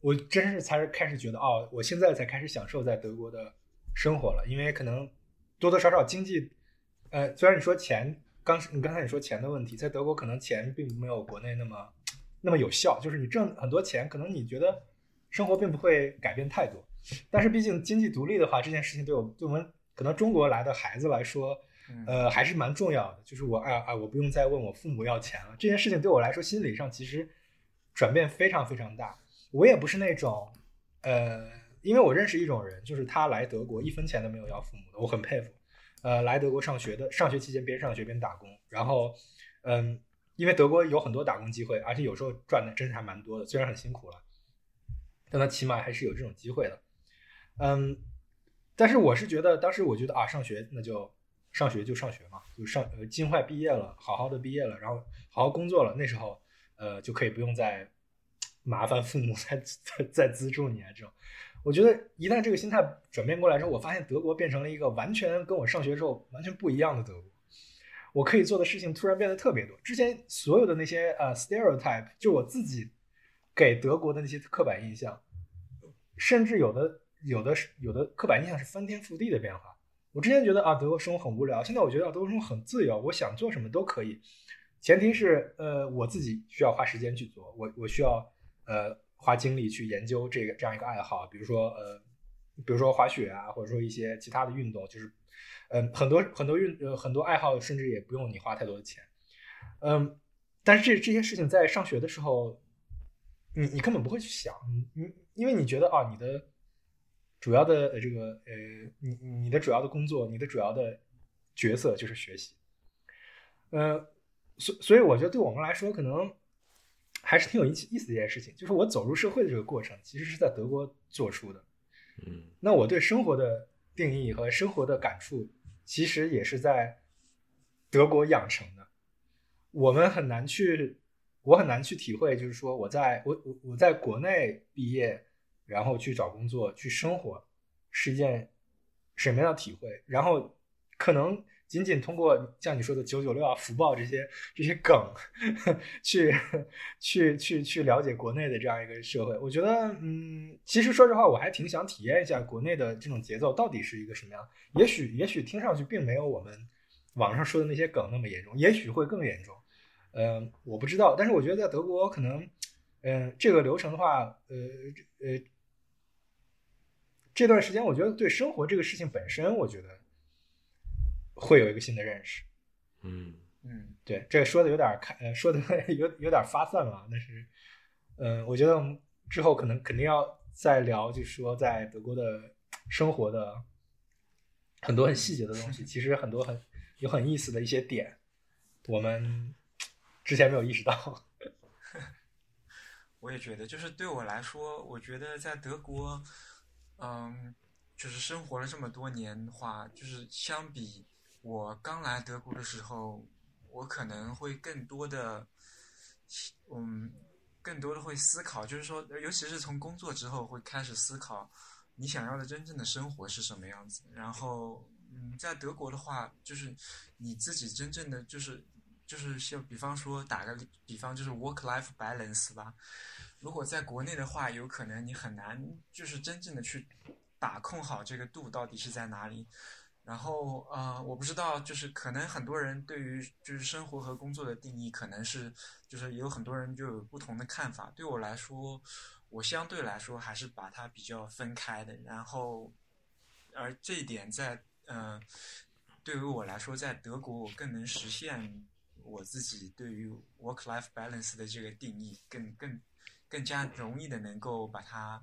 我真是才是开始觉得哦，我现在才开始享受在德国的生活了。因为可能多多少少经济，呃，虽然你说钱，刚你刚才你说钱的问题，在德国可能钱并没有国内那么那么有效，就是你挣很多钱，可能你觉得。生活并不会改变太多，但是毕竟经济独立的话，这件事情对我对我们可能中国来的孩子来说，呃，还是蛮重要的。就是我啊啊，我不用再问我父母要钱了。这件事情对我来说，心理上其实转变非常非常大。我也不是那种，呃，因为我认识一种人，就是他来德国一分钱都没有要父母的，我很佩服。呃，来德国上学的，上学期间边上学边打工，然后，嗯，因为德国有很多打工机会，而且有时候赚的真是还蛮多的，虽然很辛苦了。但他起码还是有这种机会的，嗯，但是我是觉得，当时我觉得啊，上学那就上学就上学嘛，就上呃尽快毕业了，好好的毕业了，然后好好工作了，那时候呃就可以不用再麻烦父母 *laughs* 再再再资助你啊这种。我觉得一旦这个心态转变过来之后，我发现德国变成了一个完全跟我上学时候完全不一样的德国，我可以做的事情突然变得特别多。之前所有的那些呃 stereotype，就我自己。给德国的那些刻板印象，甚至有的有的有的刻板印象是翻天覆地的变化。我之前觉得啊，德国生活很无聊，现在我觉得，德国生活很自由，我想做什么都可以，前提是呃，我自己需要花时间去做，我我需要呃花精力去研究这个这样一个爱好，比如说呃，比如说滑雪啊，或者说一些其他的运动，就是嗯，很多很多运呃很多爱好，甚至也不用你花太多的钱，嗯，但是这这些事情在上学的时候，你你根本不会去想，你因为你觉得啊，你的。主要的这个呃你你的主要的工作，你的主要的角色就是学习，呃，所所以我觉得对我们来说，可能还是挺有意意思的一件事情，就是我走入社会的这个过程，其实是在德国做出的，嗯，那我对生活的定义和生活的感触，其实也是在德国养成的。我们很难去，我很难去体会，就是说我在我我我在国内毕业。然后去找工作、去生活，是一件什么样的体会？然后可能仅仅通过像你说的“九九六”啊、福报这些这些梗，*laughs* 去去去去了解国内的这样一个社会。我觉得，嗯，其实说实话，我还挺想体验一下国内的这种节奏到底是一个什么样。也许也许听上去并没有我们网上说的那些梗那么严重，也许会更严重。嗯，我不知道。但是我觉得在德国，可能，嗯，这个流程的话，呃呃。这段时间，我觉得对生活这个事情本身，我觉得会有一个新的认识。嗯嗯，对，这说的有点开，呃，说的 *laughs* 有有点发散了。但是，嗯，我觉得我们之后可能肯定要再聊，就是说在德国的生活的很多很细节的东西，其实很多很有很意思的一些点，我们之前没有意识到。*laughs* 我也觉得，就是对我来说，我觉得在德国。嗯，就是生活了这么多年的话，就是相比我刚来德国的时候，我可能会更多的，嗯，更多的会思考，就是说，尤其是从工作之后，会开始思考你想要的真正的生活是什么样子。然后，嗯，在德国的话，就是你自己真正的就是就是像比方说打个比方，就是 work-life balance 吧。如果在国内的话，有可能你很难就是真正的去把控好这个度到底是在哪里。然后呃，我不知道，就是可能很多人对于就是生活和工作的定义，可能是就是有很多人就有不同的看法。对我来说，我相对来说还是把它比较分开的。然后，而这一点在嗯，对于我来说，在德国我更能实现我自己对于 work-life balance 的这个定义，更更。更加容易的能够把它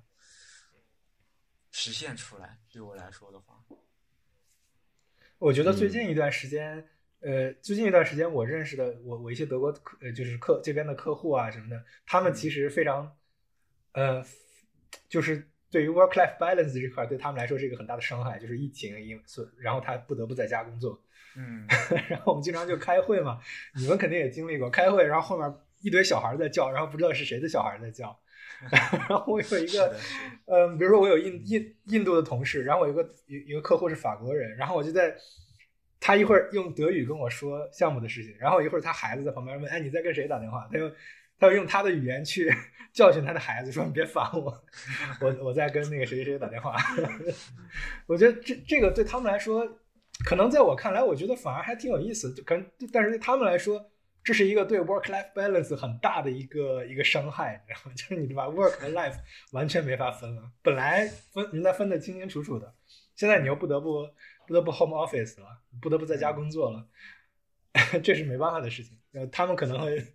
实现出来。对我来说的话，我觉得最近一段时间，呃，最近一段时间我认识的我我一些德国客呃就是客这边的客户啊什么的，他们其实非常，呃，就是对于 work life balance 这块对他们来说是一个很大的伤害，就是疫情因所然后他不得不在家工作，嗯，*laughs* 然后我们经常就开会嘛，你们肯定也经历过开会，然后后面。一堆小孩在叫，然后不知道是谁的小孩在叫。*laughs* 然后我有一个，嗯，比如说我有印印印度的同事，然后我有个有一个客户是法国人，然后我就在他一会儿用德语跟我说项目的事情，然后一会儿他孩子在旁边问：“哎，你在跟谁打电话？”他又他又用他的语言去 *laughs* 教训他的孩子，说：“你别烦我，*laughs* 我我在跟那个谁谁谁打电话。”我觉得这这个对他们来说，可能在我看来，我觉得反而还挺有意思，可能但是对他们来说。这是一个对 work-life balance 很大的一个一个伤害，你知道吗 *laughs* 就是你把 work 和 life 完全没法分了。本来分人家分得清清楚楚的，现在你又不得不不得不 home office 了，不得不在家工作了，*laughs* 这是没办法的事情。呃，他们可能会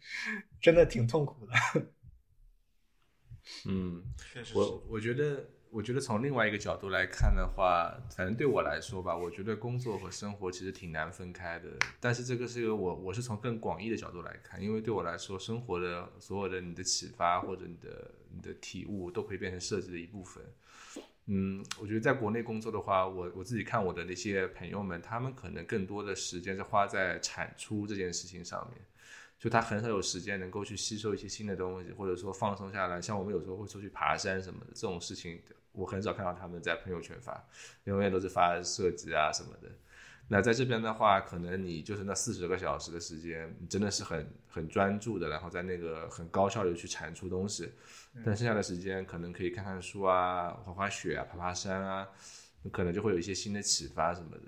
真的挺痛苦的。*laughs* 嗯，确实我我觉得。我觉得从另外一个角度来看的话，反正对我来说吧，我觉得工作和生活其实挺难分开的。但是这个是一个我我是从更广义的角度来看，因为对我来说，生活的所有的你的启发或者你的你的体悟都可以变成设计的一部分。嗯，我觉得在国内工作的话，我我自己看我的那些朋友们，他们可能更多的时间是花在产出这件事情上面。就他很少有时间能够去吸收一些新的东西，或者说放松下来。像我们有时候会出去爬山什么的，这种事情我很少看到他们在朋友圈发，永远都是发设计啊什么的。那在这边的话，可能你就是那四十个小时的时间，你真的是很很专注的，然后在那个很高效的去产出东西。但剩下的时间可能可以看看书啊，滑滑雪啊，爬爬山啊，可能就会有一些新的启发什么的。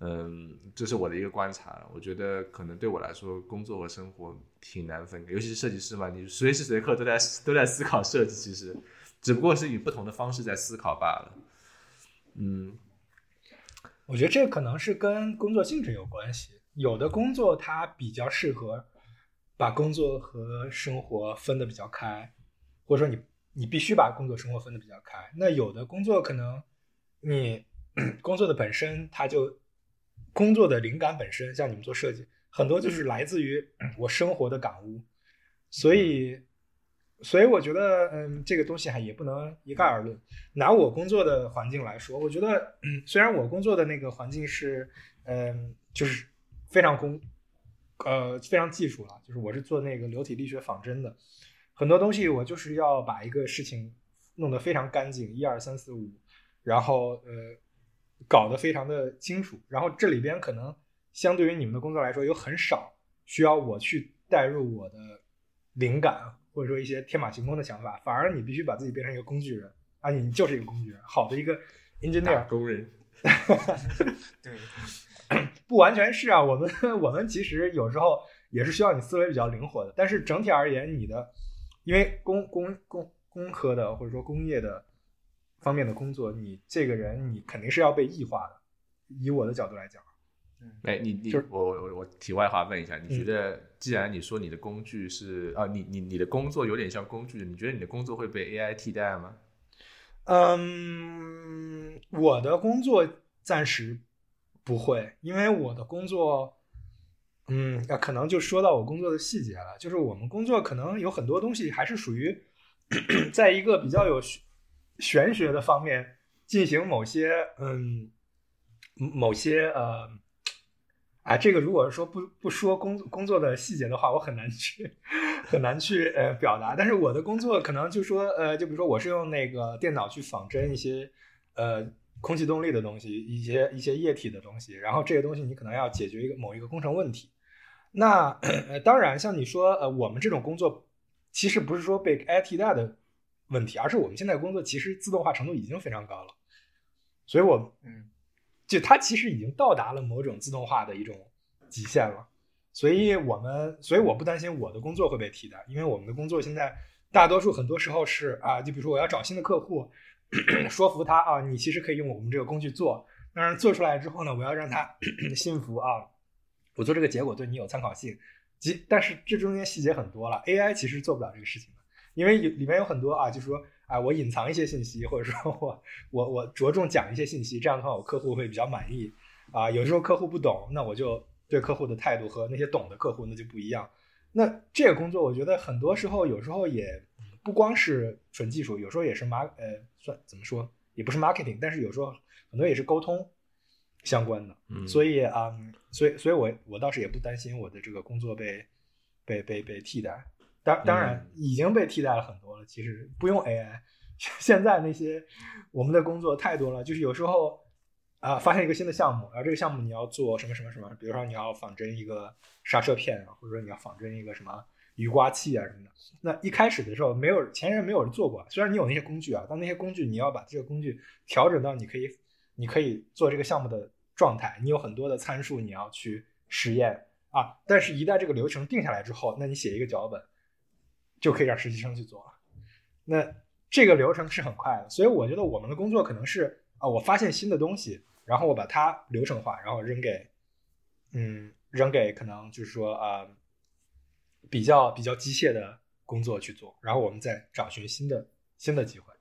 嗯，这是我的一个观察。我觉得可能对我来说，工作和生活挺难分，尤其是设计师嘛，你随时随刻都在都在思考设计，其实只不过是以不同的方式在思考罢了。嗯，我觉得这可能是跟工作性质有关系。有的工作它比较适合把工作和生活分得比较开，或者说你你必须把工作生活分得比较开。那有的工作可能你 *clears throat* 工作的本身它就。工作的灵感本身，像你们做设计，很多就是来自于 *clears throat* 我生活的感悟，所以，所以我觉得，嗯，这个东西还也不能一概而论。拿我工作的环境来说，我觉得，嗯，虽然我工作的那个环境是，嗯，就是非常工，呃，非常技术了，就是我是做那个流体力学仿真的，很多东西我就是要把一个事情弄得非常干净，一二三四五，然后，呃。搞得非常的清楚，然后这里边可能相对于你们的工作来说，有很少需要我去带入我的灵感，或者说一些天马行空的想法，反而你必须把自己变成一个工具人啊，你就是一个工具人，好的一个 engineer 工人，*laughs* 对，不完全是啊，我们我们其实有时候也是需要你思维比较灵活的，但是整体而言，你的因为工工工工科的或者说工业的。方面的工作，你这个人你肯定是要被异化的。以我的角度来讲，嗯，哎，你你我我我题外话问一下，你觉得既然你说你的工具是啊，你你你的工作有点像工具，你觉得你的工作会被 AI 替代吗？嗯，我的工作暂时不会，因为我的工作，嗯，可能就说到我工作的细节了，就是我们工作可能有很多东西还是属于 *clears throat* 在一个比较有。玄学的方面进行某些嗯某些呃啊这个如果说不不说工工作的细节的话，我很难去很难去呃表达。但是我的工作可能就说呃就比如说我是用那个电脑去仿真一些呃空气动力的东西，一些一些液体的东西，然后这些东西你可能要解决一个某一个工程问题。那当然像你说呃我们这种工作其实不是说被 AI 替代的。问题，而是我们现在工作其实自动化程度已经非常高了，所以，我嗯，就它其实已经到达了某种自动化的一种极限了，所以我们，所以我不担心我的工作会被替代，因为我们的工作现在大多数很多时候是啊，就比如说我要找新的客户，*clears throat* 说服他啊，你其实可以用我们这个工具做，当然做出来之后呢，我要让他 *clears throat* 信服啊，我做这个结果对你有参考性，即但是这中间细节很多了，AI 其实做不了这个事情的。因为有里面有很多啊，就是说啊，我隐藏一些信息，或者说我我我着重讲一些信息，这样的话我客户会比较满意啊。有时候客户不懂，那我就对客户的态度和那些懂的客户那就不一样。那这个工作，我觉得很多时候有时候也不光是纯技术，有时候也是 mar 呃算怎么说，也不是 marketing，但是有时候很多也是沟通相关的。所以啊，所以所以我我倒是也不担心我的这个工作被被被被替代。当当然已经被替代了很多了。其实不用 AI，现在那些我们的工作太多了。就是有时候啊，发现一个新的项目，然后这个项目你要做什么什么什么，比如说你要仿真一个刹车片啊，或者说你要仿真一个什么雨刮器啊什么的。那一开始的时候，没有前人没有人做过。虽然你有那些工具啊，但那些工具你要把这个工具调整到你可以你可以做这个项目的状态，你有很多的参数你要去实验啊。但是，一旦这个流程定下来之后，那你写一个脚本。就可以让实习生去做了，那这个流程是很快的，所以我觉得我们的工作可能是啊，我发现新的东西，然后我把它流程化，然后扔给，嗯，扔给可能就是说啊，比较比较机械的工作去做，然后我们再找寻新的新的机会。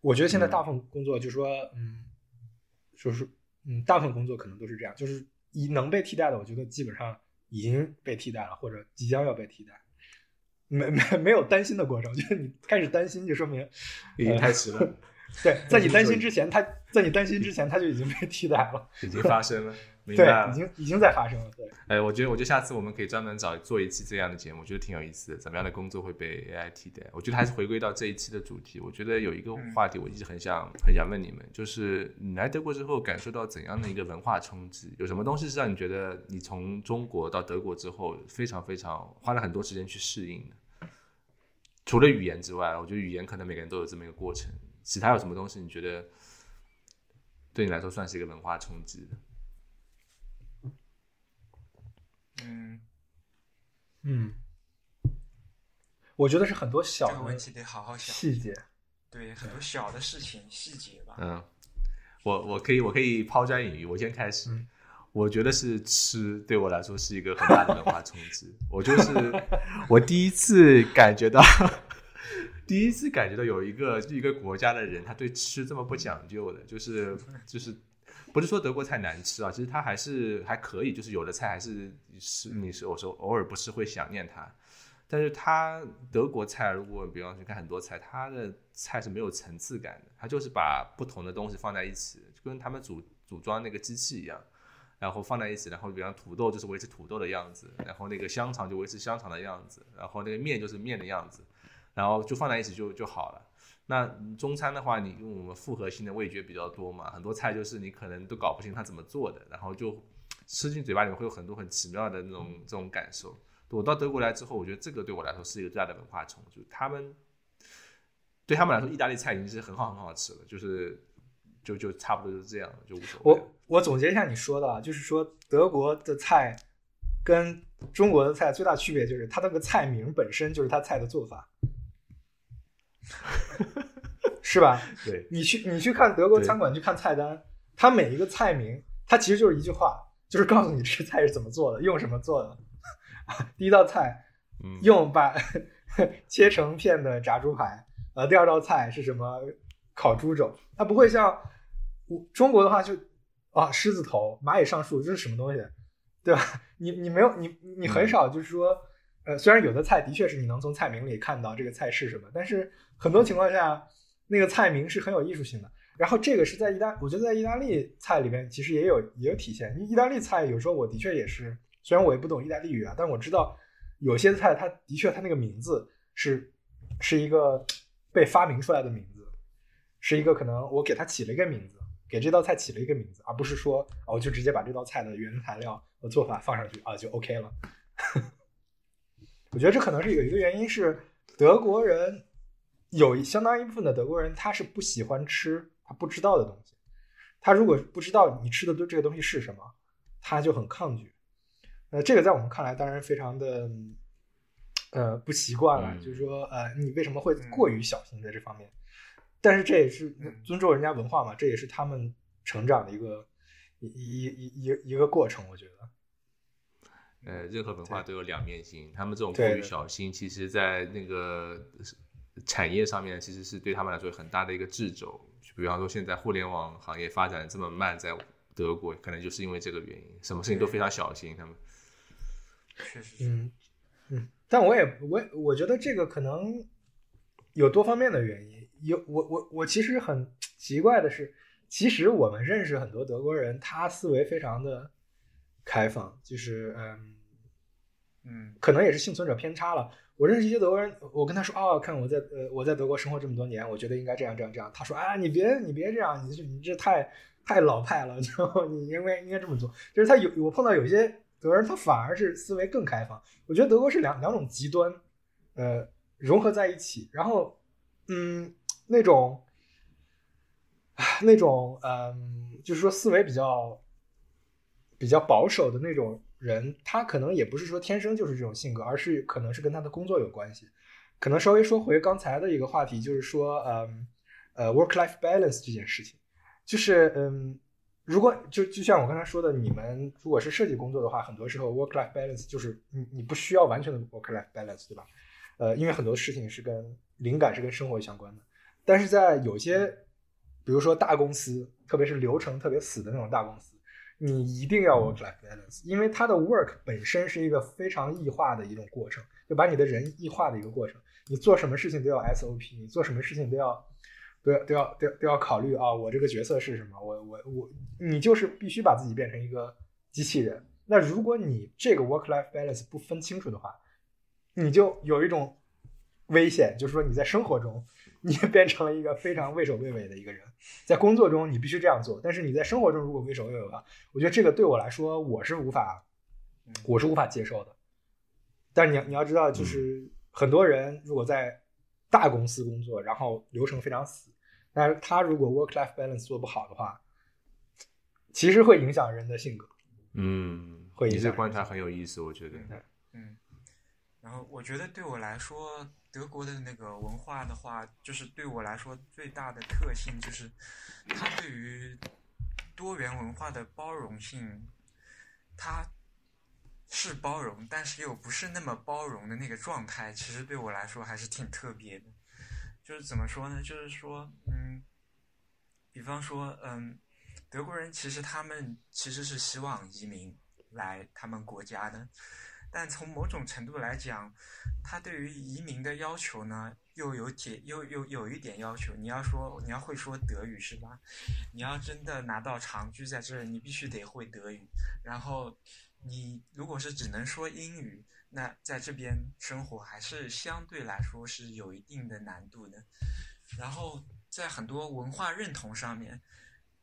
我觉得现在大部分工作就是说，嗯，就是嗯，大部分工作可能都是这样，就是已能被替代的，我觉得基本上已经被替代了，或者即将要被替代。没没没有担心的过程，就是你开始担心，就说明已经太迟了。对，在你担心 *laughs* 之前，他在你担心之前，他就已经被替代了，已经发生了。*laughs* 对，已经已经在发生了。对，哎，我觉得，我觉得下次我们可以专门找做一期这样的节目，我觉得挺有意思的。怎么样的工作会被 AI 替代？我觉得还是回归到这一期的主题。我觉得有一个话题，我一直很想很想问你们，就是你来德国之后，感受到怎样的一个文化冲击？有什么东西是让你觉得你从中国到德国之后，非常非常花了很多时间去适应的？除了语言之外我觉得语言可能每个人都有这么一个过程其他有什么东西你觉得对你来说算是一个文化冲击嗯。嗯。我觉得是很多小的问题得好好想细节。对很多小的事情细节吧。嗯。我我可以我可以抛砖引玉我先开始。我觉得是吃对我来说是一个很大的文化冲击。我就是我第一次感觉到，*laughs* 第一次感觉到有一个一个国家的人，他对吃这么不讲究的，就是就是不是说德国菜难吃啊，其实它还是还可以，就是有的菜还是是你是我说偶尔不是会想念它。但是它德国菜，如果比方去看很多菜，它的菜是没有层次感的，它就是把不同的东西放在一起，就跟他们组组装那个机器一样，然后放在一起，然后比方土豆就是维持土豆的样子，然后那个香肠就维持香肠的样子，然后那个面就是面的样子，然后就放在一起就就好了。那中餐的话，你因为我们复合性的味觉比较多嘛，很多菜就是你可能都搞不清它怎么做的，然后就吃进嘴巴里面会有很多很奇妙的那种这种感受。我到德国来之后，我觉得这个对我来说是一个最大的文化冲击。他们对他们来说，意大利菜已经是很好很好吃了，就是就就差不多就是这样，就无所谓。我我总结一下你说的啊，就是说德国的菜跟中国的菜最大区别就是它那个菜名本身就是它菜的做法，*laughs* 是吧？对，你去你去看德国餐馆去看菜单，它每一个菜名，它其实就是一句话，就是告诉你这个菜是怎么做的，用什么做的。第一道菜嗯，用把 *laughs* 切成片的炸猪排，呃，第二道菜是什么烤猪肘，它不会像我中国的话就啊狮子头、蚂蚁上树，这是什么东西，对吧？*laughs* 你你没有你你很少就是说，呃，虽然有的菜的确是你能从菜名里看到这个菜是什么，但是很多情况下那个菜名是很有艺术性的。然后这个是在意大，我觉得在意大利菜里边其实也有也有体现。意大利菜有时候我的确也是，虽然我也不懂意大利语啊，但我知道有些菜它的确它那个名字是是一个被发明出来的名字，是一个可能我给它起了一个名字，给这道菜起了一个名字，而不是说啊我就直接把这道菜的原材料和做法放上去啊就 OK 了。*laughs* 我觉得这可能是有一个原因是德国人有相当一部分的德国人他是不喜欢吃他不知道的东西，他如果不知道你吃的这个东西是什么，他就很抗拒。呃，这个在我们看来当然非常的呃不习惯了，嗯就是说呃你为什么会过于小心在这方面？但是这也是尊重人家文化嘛，这也是他们成长的一个一一一一一个过程，我觉得。呃，任何文化都有两面性，他们这种过于小心，其实在那个产业上面，其实是对他们来说很大的一个掣肘。就比方说，现在互联网行业发展这么慢，在德国，可能就是因为这个原因，什么事情都非常小心。他们确实是。嗯嗯，但我也我也我觉得这个可能有多方面的原因。有我我我其实很奇怪的是，其实我们认识很多德国人，他思维非常的开放，就是嗯，嗯可能也是幸存者偏差了。我认识一些德国人，我跟他说哦，看我在呃我在德国生活这么多年，我觉得应该这样这样这样。他说啊，你别你别这样，你这你这太太老派了，然后你应该应该这么做。就是他有我碰到有些德国人，他反而是思维更开放。我觉得德国是两两种极端，呃，融合在一起。然后，嗯，那种那种嗯，就是说思维比较比较保守的那种人，他可能也不是说天生就是这种性格，而是可能是跟他的工作有关系。可能稍微说回刚才的一个话题，就是说，嗯，呃，work-life balance 这件事情，就是嗯，如果就就像我刚才说的，你们如果是设计工作的话，很多时候 work-life balance 就是你你不需要完全的 work-life balance，对吧？呃，因为很多事情是跟灵感是跟生活相关的，但是在有些，比如说大公司，特别是流程特别死的那种大公司，你一定要 work-life balance，因为它的 work 本身是一个非常异化的一种过程，就把你的人异化的一个过程。你做什么事情都要 SOP，你做什么事情都要都要都要都要都要考虑啊，我这个角色是什么？我我我，你就是必须把自己变成一个机器人。那如果你这个 work-life balance 不分清楚的话，你就有一种危险，就是说你在生活中你也变成了一个非常畏首畏尾的一个人，在工作中你必须这样做，但是你在生活中如果畏首畏尾的话，我觉得这个对我来说我是无法嗯我是无法接受的。但是你要你要知道，就是很多人如果在大公司工作，然后流程非常死，但是他如果 work-life balance 做不好的话，其实会影响人的性格。嗯，会影响你这观察很有意思，我觉得。嗯，然后我觉得对我来说，德国的那个文化的话，就是对我来说最大的特性就是，它对于多元文化的包容性，它是包容，但是又不是那么包容的那个状态，其实对我来说还是挺特别的。就是怎么说呢？就是说，嗯，比方说，嗯，德国人其实他们其实是希望移民来他们国家的，但从某种程度来讲，他对于移民的要求呢，又有解又又有一点要求。你要说你要会说德语是吧？你要真的拿到长居在这儿，你必须得会德语。然后你如果是只能说英语，那在这边生活还是相对来说是有一定的难度的。然后在很多文化认同上面，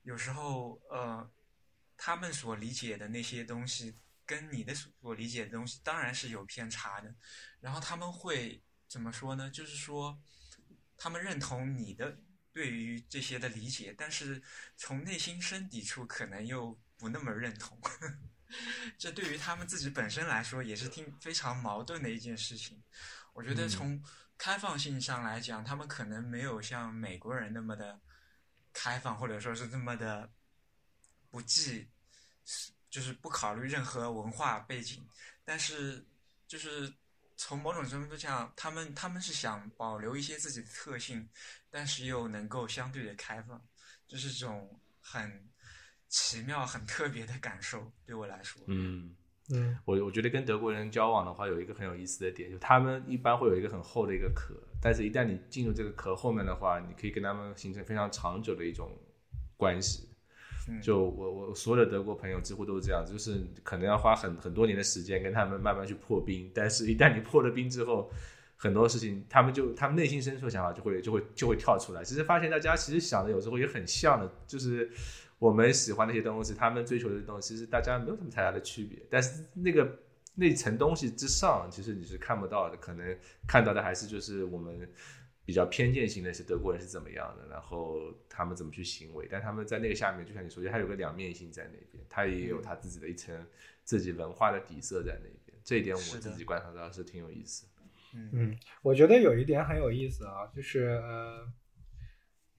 有时候呃，他们所理解的那些东西。跟你的所理解的东西当然是有偏差的，然后他们会怎么说呢？就是说，他们认同你的对于这些的理解，但是从内心深底处可能又不那么认同。*laughs* 这对于他们自己本身来说也是挺非常矛盾的一件事情。我觉得从开放性上来讲，他们可能没有像美国人那么的开放，或者说是这么的不计。就是不考虑任何文化背景，但是就是从某种程度上，他们他们是想保留一些自己的特性，但是又能够相对的开放，就是这种很奇妙、很特别的感受，对我来说。嗯嗯，我我觉得跟德国人交往的话，有一个很有意思的点，就他们一般会有一个很厚的一个壳，但是一旦你进入这个壳后面的话，你可以跟他们形成非常长久的一种关系。就我我所有的德国朋友几乎都是这样，就是可能要花很很多年的时间跟他们慢慢去破冰，但是一旦你破了冰之后，很多事情他们就他们内心深处的想法就会就会就会跳出来。其实发现大家其实想的有时候也很像的，就是我们喜欢那些东西，他们追求的东西，其实大家没有什么太大的区别。但是那个那层东西之上，其实你是看不到的，可能看到的还是就是我们。比较偏见型的是德国人是怎么样的，然后他们怎么去行为，但他们在那个下面，就像你说的，他有个两面性在那边，他也有他自己的一层自己文化的底色在那边，这一点我自己观察到是挺有意思。嗯，我觉得有一点很有意思啊，就是呃，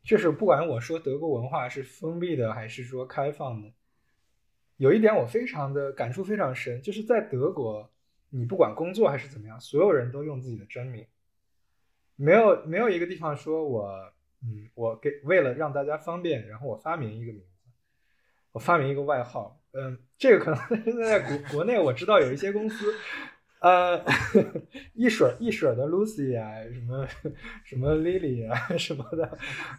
就是不管我说德国文化是封闭的还是说开放的，有一点我非常的感触非常深，就是在德国，你不管工作还是怎么样，所有人都用自己的真名。没有没有一个地方说我，嗯，我给为了让大家方便，然后我发明一个名字，我发明一个外号，嗯，这个可能 *laughs* 现在在国国内我知道有一些公司，呃，*laughs* 一水一水的 Lucy 啊，什么什么 Lily 啊什么的，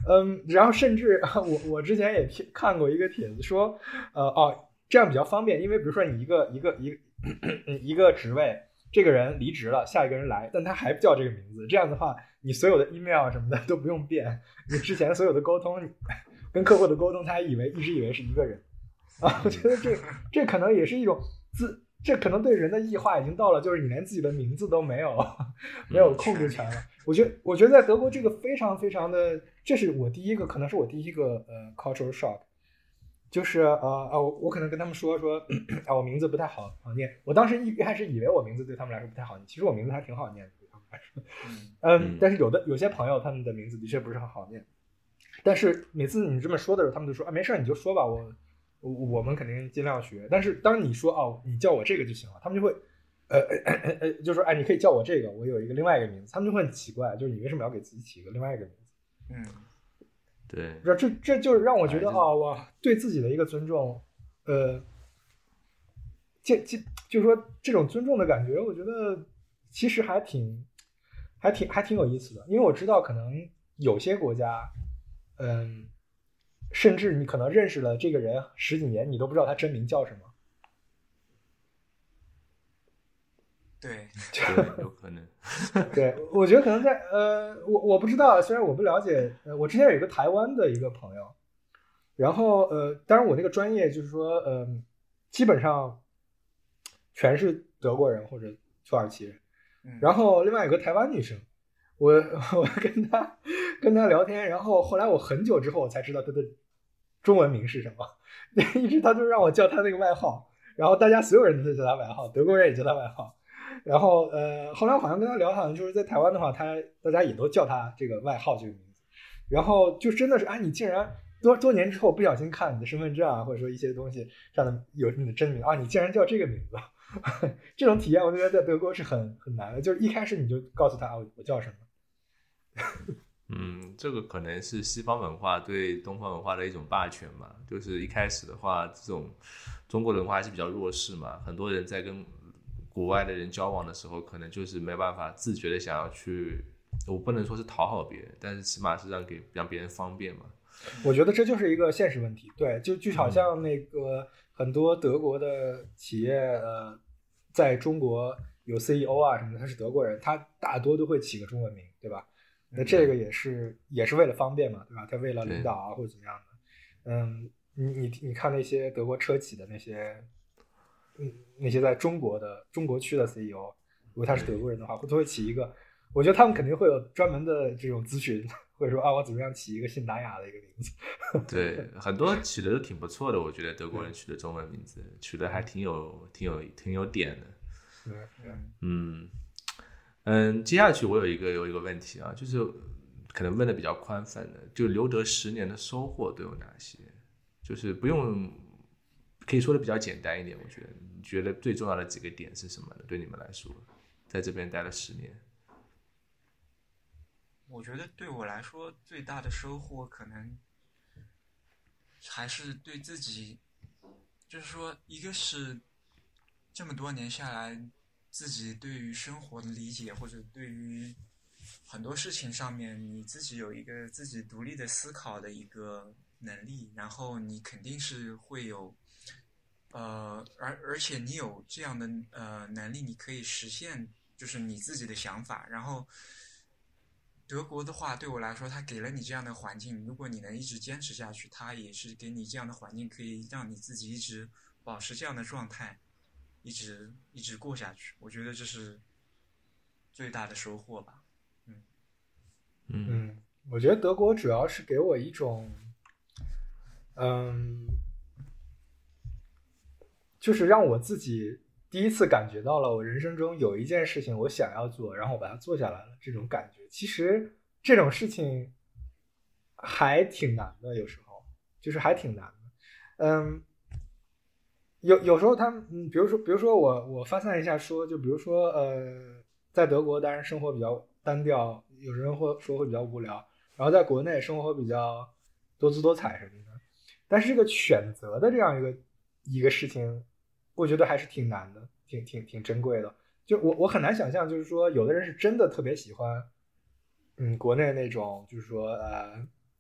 嗯，然后甚至我我之前也看过一个帖子说，呃哦，这样比较方便，因为比如说你一个一个一 *coughs* 一个职位，这个人离职了，下一个人来，但他还不叫这个名字，这样的话。你所有的 email 什么的都不用变，你之前所有的沟通，跟客户的沟通，他还以为一直以为是一个人啊。我觉得这这可能也是一种自，这可能对人的异化已经到了，就是你连自己的名字都没有，没有控制权了。我觉得，我觉得在德国这个非常非常的，这是我第一个，可能是我第一个呃 cultural shock，就是呃呃，我我可能跟他们说说 *coughs* 啊，我名字不太好好念。我当时一开始以为我名字对他们来说不太好念，其实我名字还挺好念的。嗯，但是有的有些朋友他们的名字的确不是很好念，但是每次你这么说的时候，他们就说啊，没事你就说吧，我我我们肯定尽量学。但是当你说哦，你叫我这个就行了，他们就会呃呃呃 *coughs* 呃，就说哎，你可以叫我这个，我有一个另外一个名字，他们就会很奇怪，就是你为什么要给自己起一个另外一个名字？嗯，对，这这这就是让我觉得啊，我对自己的一个尊重，呃，这这就是说这种尊重的感觉，我觉得其实还挺。还挺还挺有意思的，因为我知道可能有些国家，嗯，甚至你可能认识了这个人十几年，你都不知道他真名叫什么。对，*laughs* 有可能。对，我觉得可能在呃，我我不知道，虽然我不了解，呃，我之前有一个台湾的一个朋友，然后呃，当然我那个专业就是说，嗯，基本上全是德国人或者土耳其人。然后另外有个台湾女生，我我跟她跟她聊天，然后后来我很久之后我才知道她的中文名是什么，*laughs* 一直她就让我叫她那个外号，然后大家所有人都在叫她外号，德国人也叫她外号。然后呃，后来我好像跟她聊，好像就是在台湾的话，她大家也都叫她这个外号这个名字。然后就真的是，啊，你竟然多多年之后不小心看你的身份证啊，或者说一些东西上的有你的真名啊，你竟然叫这个名字，*laughs* 这种体验我觉得在德国是很很难的。就是一开始你就告诉他我我叫什么。*laughs* 嗯，这个可能是西方文化对东方文化的一种霸权嘛。就是一开始的话，这种中国文化还是比较弱势嘛，很多人在跟国外的人交往的时候，可能就是没办法自觉的想要去，我不能说是讨好别人，但是起码是让给让别人方便嘛。我觉得这就是一个现实问题，对，就就好像那个很多德国的企业，呃，在中国有 CEO 啊什么的，他是德国人，他大多都会起个中文名，对吧？那这个也是也是为了方便嘛，对吧？他为了领导啊或者怎么样的，嗯，你你你看那些德国车企的那些，嗯，那些在中国的中国区的 CEO，如果他是德国人的话，会都会起一个，我觉得他们肯定会有专门的这种咨询，或者说啊，我怎么样起一个信达雅的一个名字？*laughs* 对，很多取的都挺不错的，我觉得德国人取的中文名字取的还挺有挺有挺有点的。对，嗯。嗯，接下去我有一个有一个问题啊，就是可能问的比较宽泛的，就留德十年的收获都有哪些？就是不用可以说的比较简单一点，我觉得你觉得最重要的几个点是什么呢？对你们来说，在这边待了十年，我觉得对我来说最大的收获可能还是对自己，就是说，一个是这么多年下来。自己对于生活的理解，或者对于很多事情上面，你自己有一个自己独立的思考的一个能力，然后你肯定是会有，呃，而而且你有这样的呃能力，你可以实现就是你自己的想法。然后德国的话，对我来说，他给了你这样的环境，如果你能一直坚持下去，他也是给你这样的环境，可以让你自己一直保持这样的状态。一直一直过下去，我觉得这是最大的收获吧。嗯嗯，我觉得德国主要是给我一种，嗯，就是让我自己第一次感觉到了我人生中有一件事情我想要做，然后我把它做下来了这种感觉。其实这种事情还挺难的，有时候就是还挺难的。嗯。有有时候他们，嗯，比如说，比如说我我发散一下说，就比如说，呃，在德国当然生活比较单调，有人会说会比较无聊，然后在国内生活比较多姿多彩什么的，但是这个选择的这样一个一个事情，我觉得还是挺难的，挺挺挺珍贵的。就我我很难想象，就是说有的人是真的特别喜欢，嗯，国内那种就是说呃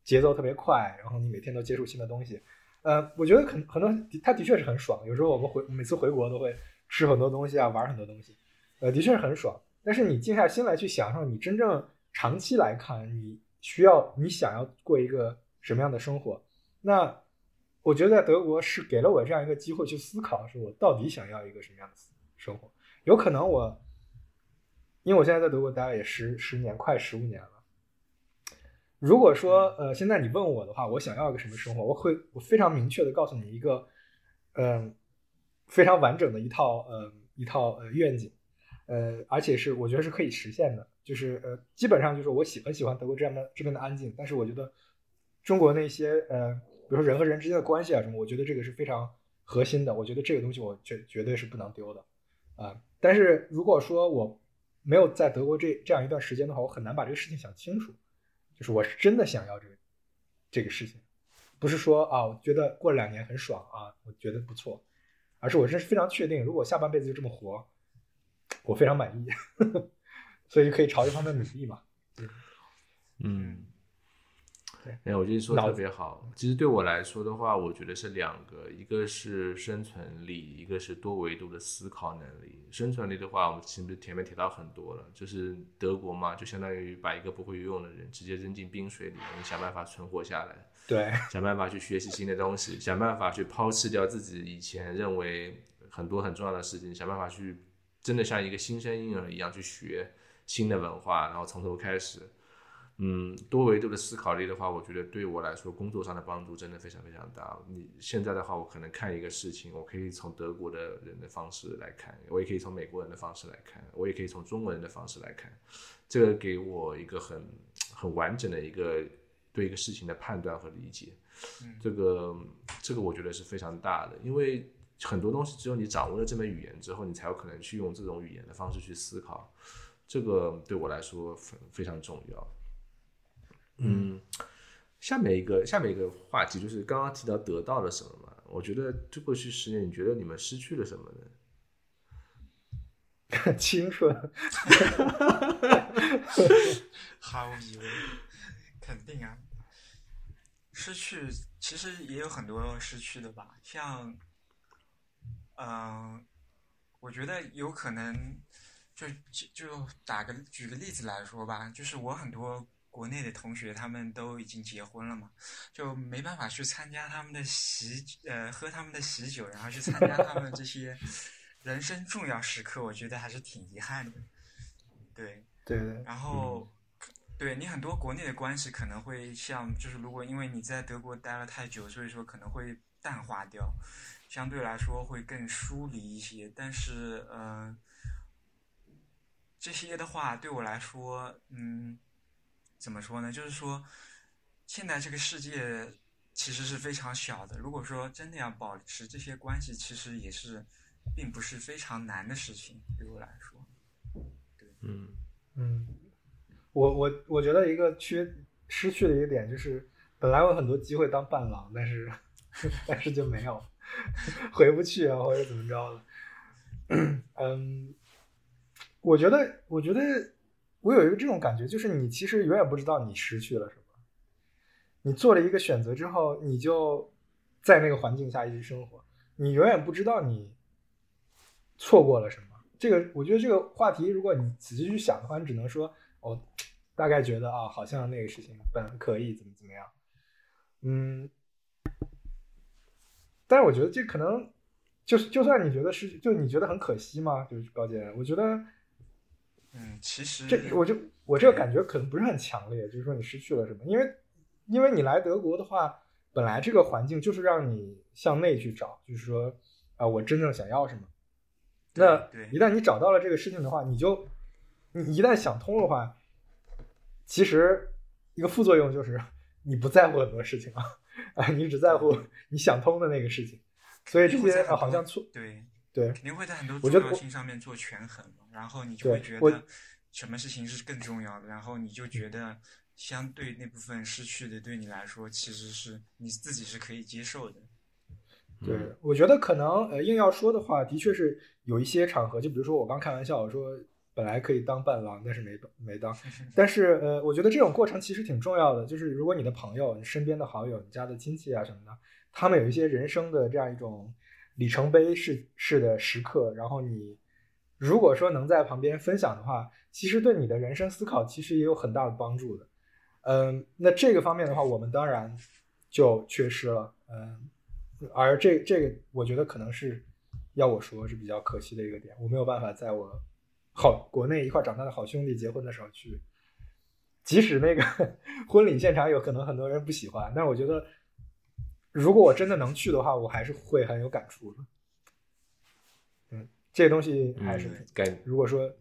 节奏特别快，然后你每天都接触新的东西。呃，我觉得很很多，他的确是很爽。有时候我们回每次回国都会吃很多东西啊，玩很多东西，呃，的确是很爽。但是你静下心来去想想，你真正长期来看，你需要你想要过一个什么样的生活？那我觉得在德国是给了我这样一个机会去思考，说我到底想要一个什么样的生活？有可能我，因为我现在在德国待了也十十年，快十五年了。如果说呃，现在你问我的话，我想要一个什么生活？我会我非常明确的告诉你一个，嗯，非常完整的一套呃一套呃愿景，呃，而且是我觉得是可以实现的。就是呃，基本上就是我喜很喜欢德国这样的这边的安静，但是我觉得中国那些呃，比如说人和人之间的关系啊什么，我觉得这个是非常核心的。我觉得这个东西我绝绝对是不能丢的啊。但是如果说我没有在德国这这样一段时间的话，我很难把这个事情想清楚。就是我是真的想要这个这个事情，不是说啊，我觉得过了两年很爽啊，我觉得不错，而是我真是非常确定，如果下半辈子就这么活，我非常满意，*laughs* 所以可以朝这方面努力嘛。嗯。哎，我觉得说特别好。其实对我来说的话，我觉得是两个，一个是生存力，一个是多维度的思考能力。生存力的话，我们其实前面提到很多了，就是德国嘛，就相当于把一个不会游泳的人直接扔进冰水里，你想办法存活下来。对，*laughs* 想办法去学习新的东西，想办法去抛弃掉自己以前认为很多很重要的事情，想办法去真的像一个新生婴儿一样去学新的文化，然后从头开始。嗯，多维度的思考力的话，我觉得对我来说工作上的帮助真的非常非常大。你现在的话，我可能看一个事情，我可以从德国的人的方式来看，我也可以从美国人的方式来看，我也可以从中国人的方式来看，这个给我一个很很完整的一个对一个事情的判断和理解。这个这个我觉得是非常大的，因为很多东西只有你掌握了这门语言之后，你才有可能去用这种语言的方式去思考。这个对我来说非非常重要。嗯，下面一个下面一个话题就是刚刚提到得到了什么嘛？我觉得这过去十年，你觉得你们失去了什么呢？青春，毫无疑问，肯定啊。失去其实也有很多失去的吧，像，嗯，我觉得有可能，就就就打个举个例子来说吧，就是我很多。国内的同学他们都已经结婚了嘛，就没办法去参加他们的喜呃喝他们的喜酒，然后去参加他们这些 *laughs* 人生重要时刻，我觉得还是挺遗憾的。对对对。然后，对你很多国内的关系可能会像，就是如果因为你在德国待了太久，所以说可能会淡化掉，相对来说会更疏离一些。但是，嗯，这些的话对我来说，嗯。怎么说呢？就是说，现在这个世界其实是非常小的。如果说真的要保持这些关系，其实也是并不是非常难的事情。对我来说，对，嗯嗯，我我我觉得一个缺失去的一个点就是，本来有很多机会当伴郎，但是但是就没有 *laughs* 回不去啊，或者怎么着的。嗯，我觉得，我觉得。我有一个这种感觉，就是你其实永远不知道你失去了什么。你做了一个选择之后，你就在那个环境下一直生活，你永远不知道你错过了什么。这个，我觉得这个话题，如果你仔细去想的话，你只能说，哦，大概觉得啊，好像那个事情本可以怎么怎么样，嗯。但是我觉得这可能就是，就算你觉得是，就你觉得很可惜吗？就是高姐，我觉得。嗯，其实这我就我这个感觉可能不是很强烈，就是说你失去了什么？因为因为你来德国的话，本来这个环境就是让你向内去找，就是说啊，我真正想要什么。那一旦你找到了这个事情的话，你就你一旦想通的话，其实一个副作用就是你不在乎很多事情了 *laughs* 啊，你只在乎你想通的那个事情。所以这些好像错对。对，肯定会在很多重要性上面做权衡，然后你就会觉得什么事情是更重要的，然后你就觉得相对那部分失去的对你来说，其实是你自己是可以接受的。对，我觉得可能呃硬要说的话，的确是有一些场合，就比如说我刚开玩笑我说本来可以当伴郎，但是没没当，*laughs* 但是呃我觉得这种过程其实挺重要的，就是如果你的朋友、你身边的好友、你家的亲戚啊什么的，他们有一些人生的这样一种。里程碑式式的时刻，然后你如果说能在旁边分享的话，其实对你的人生思考其实也有很大的帮助的。嗯，那这个方面的话，我们当然就缺失了。嗯，而这这个我觉得可能是要我说是比较可惜的一个点，我没有办法在我好国内一块长大的好兄弟结婚的时候去，即使那个 *laughs* 婚礼现场有可能很多人不喜欢，但我觉得。如果我真的能去的话，我还是会很有感触的。嗯，这东西还是感。如果说，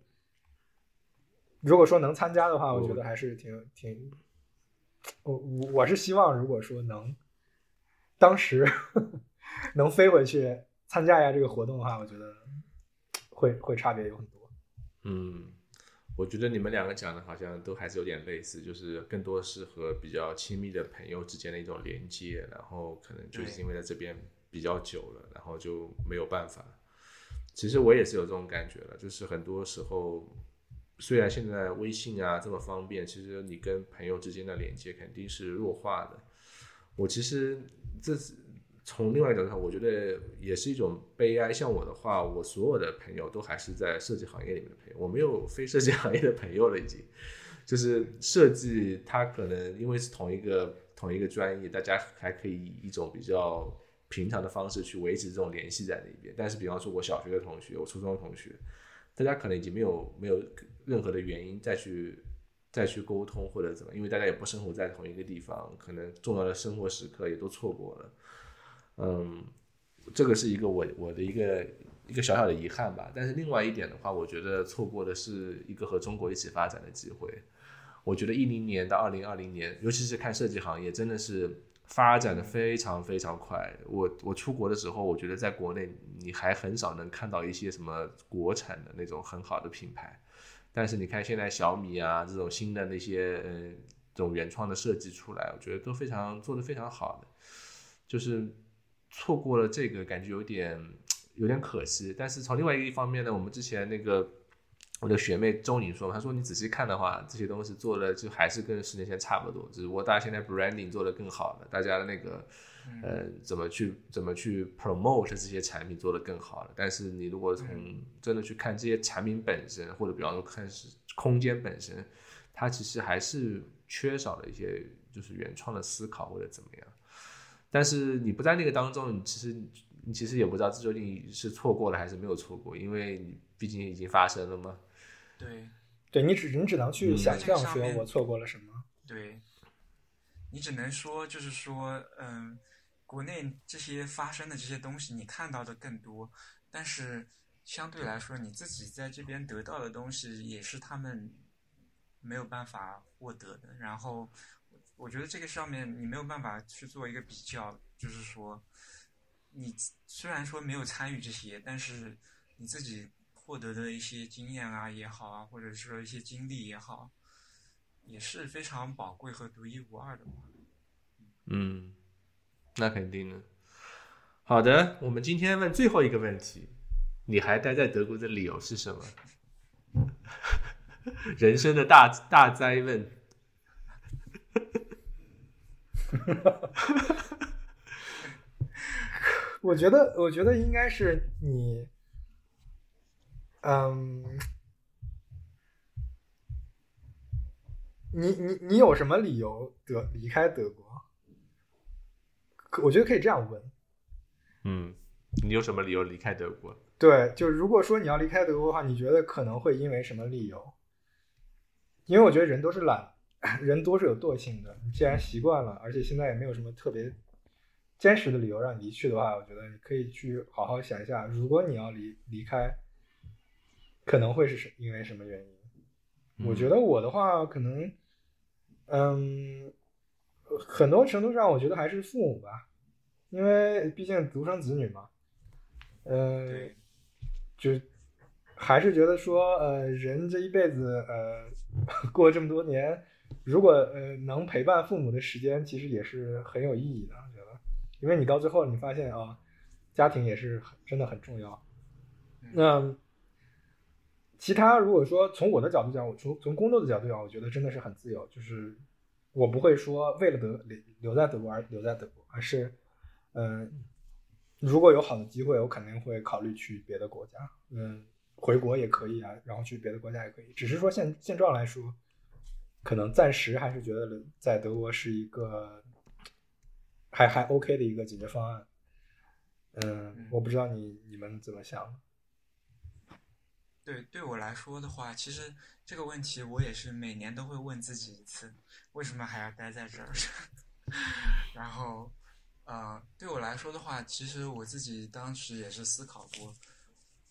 如果说能参加的话，我觉得还是挺挺。我我我是希望，如果说能，当时 *laughs* 能飞回去参加一下这个活动的话，我觉得会会差别有很多。嗯。我觉得你们两个讲的好像都还是有点类似，就是更多是和比较亲密的朋友之间的一种连接，然后可能就是因为在这边比较久了，然后就没有办法。其实我也是有这种感觉了，就是很多时候，虽然现在微信啊这么方便，其实你跟朋友之间的连接肯定是弱化的。我其实这是。从另外一个角度上，我觉得也是一种悲哀。像我的话，我所有的朋友都还是在设计行业里面的朋友，我没有非设计行业的朋友了。已经，就是设计，它可能因为是同一个同一个专业，大家还可以以一种比较平常的方式去维持这种联系在那边。但是，比方说我小学的同学，我初中同学，大家可能已经没有没有任何的原因再去再去沟通或者怎么，因为大家也不生活在同一个地方，可能重要的生活时刻也都错过了。嗯，这个是一个我我的一个一个小小的遗憾吧。但是另外一点的话，我觉得错过的是一个和中国一起发展的机会。我觉得一零年到二零二零年，尤其是看设计行业，真的是发展的非常非常快。我我出国的时候，我觉得在国内你还很少能看到一些什么国产的那种很好的品牌。但是你看现在小米啊这种新的那些嗯这种原创的设计出来，我觉得都非常做的非常好的，就是错过了这个感觉有点有点可惜。但是从另外一个方面呢，我们之前那个。我的学妹周宁说，她说你仔细看的话，这些东西做的就还是跟十年前差不多，只不过大家现在 branding 做的更好了，大家的那个呃怎么去怎么去 promote 这些产品做的更好了。但是你如果从真的去看这些产品本身，或者比方说看是空间本身，它其实还是缺少了一些就是原创的思考或者怎么样。但是你不在那个当中，你其实你其实也不知道这究竟是错过了还是没有错过，因为你毕竟已经发生了嘛。对，对你只你只能去想象说我错过了什么。对，你只能说就是说，嗯，国内这些发生的这些东西你看到的更多，但是相对来说你自己在这边得到的东西也是他们没有办法获得的。然后我觉得这个上面你没有办法去做一个比较，就是说，你虽然说没有参与这些，但是你自己。获得的一些经验啊也好啊，或者说一些经历也好，也是非常宝贵和独一无二的嘛。嗯，那肯定的。好的，我们今天问最后一个问题：你还待在德国的理由是什么？*laughs* 人生的大大灾问。*laughs* 我觉得，我觉得应该是你。嗯，你你你有什么理由得离开德国？可我觉得可以这样问。嗯，你有什么理由离开德国？对，就如果说你要离开德国的话，你觉得可能会因为什么理由？因为我觉得人都是懒，*laughs* 人多是有惰性的。你既然习惯了，而且现在也没有什么特别坚实的理由让你离去的话，我觉得你可以去好好想一下，如果你要离离开。可能会是什因为什么原因？我觉得我的话可能，嗯，很多程度上我觉得还是父母吧，因为毕竟独生子女嘛，呃，就还是觉得说，呃，人这一辈子，呃，*laughs* 过这么多年，如果呃能陪伴父母的时间，其实也是很有意义的，我觉得，因为你到最后你发现啊，家庭也是真的很重要，那。其他如果说从我的角度讲，我从从工作的角度讲，我觉得真的是很自由，就是我不会说为了德留留在德国而留在德国，而是，嗯，如果有好的机会，我肯定会考虑去别的国家，嗯，回国也可以啊，然后去别的国家也可以，只是说现现状来说，可能暂时还是觉得在德国是一个还还 OK 的一个解决方案，嗯，我不知道你你们怎么想。对，对我来说的话，其实这个问题我也是每年都会问自己一次：为什么还要待在这儿？*laughs* 然后，呃，对我来说的话，其实我自己当时也是思考过，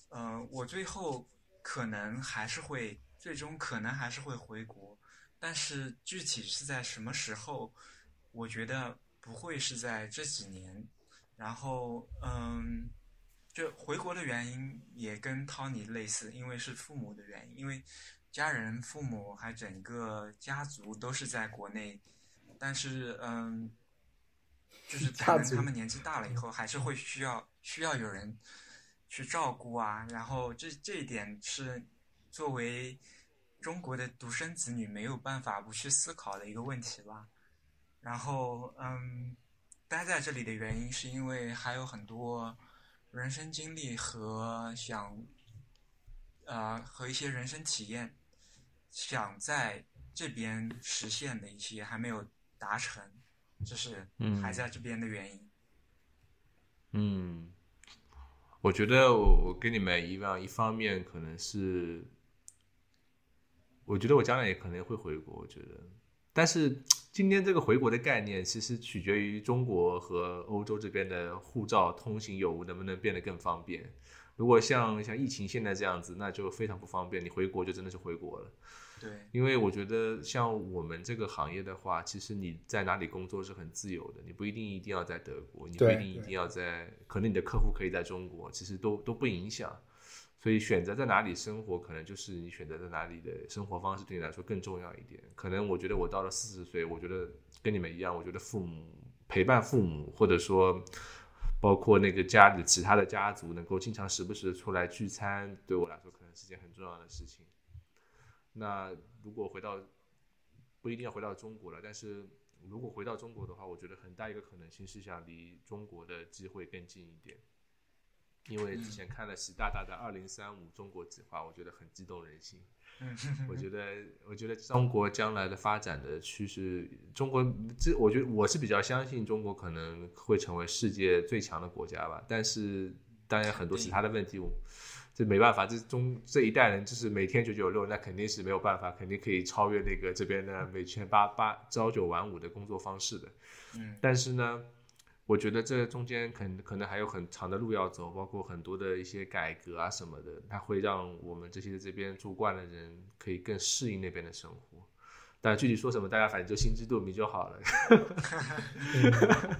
呃，我最后可能还是会，最终可能还是会回国，但是具体是在什么时候，我觉得不会是在这几年。然后，嗯。就回国的原因也跟 Tony 类似，因为是父母的原因，因为家人、父母还整个家族都是在国内，但是嗯，就是 *laughs* 可能他们年纪大了以后，还是会需要需要有人去照顾啊。然后这这一点是作为中国的独生子女没有办法不去思考的一个问题吧。然后嗯，待在这里的原因是因为还有很多。人生经历和想，呃，和一些人生体验，想在这边实现的一些还没有达成，这是还在这边的原因。嗯，我觉得我我跟你们一样，一方面可能是，我觉得我将来也可能会回国。我觉得，但是今天这个回国的概念，其实取决于中国和欧洲这边的护照通行有无能不能变得更方便。如果像像疫情现在这样子，那就非常不方便。你回国就真的是回国了。对，因为我觉得像我们这个行业的话，其实你在哪里工作是很自由的，你不一定一定要在德国，你不一定一定要在，可能你的客户可以在中国，其实都都不影响。所以选择在哪里生活，可能就是你选择在哪里的生活方式对你来说更重要一点。可能我觉得我到了四十岁，我觉得跟你们一样，我觉得父母陪伴父母，或者说包括那个家里其他的家族能够经常时不时出来聚餐，对我来说可能是件很重要的事情。那如果回到不一定要回到中国了，但是如果回到中国的话，我觉得很大一个可能性是想离中国的机会更近一点。因为之前看了习大大的“二零三五”中国计划，我觉得很激动人心。*laughs* 我觉得，我觉得中国将来的发展的趋势，中国这，我觉得我是比较相信中国可能会成为世界最强的国家吧。但是，当然很多其他的问题，这没办法，这中这一代人就是每天九九六，那肯定是没有办法，肯定可以超越那个这边的每天八八朝九晚五的工作方式的。嗯，但是呢。我觉得这中间可可能还有很长的路要走，包括很多的一些改革啊什么的，它会让我们这些这边住惯的人可以更适应那边的生活。但具体说什么，大家反正就心知肚明就好了。*laughs*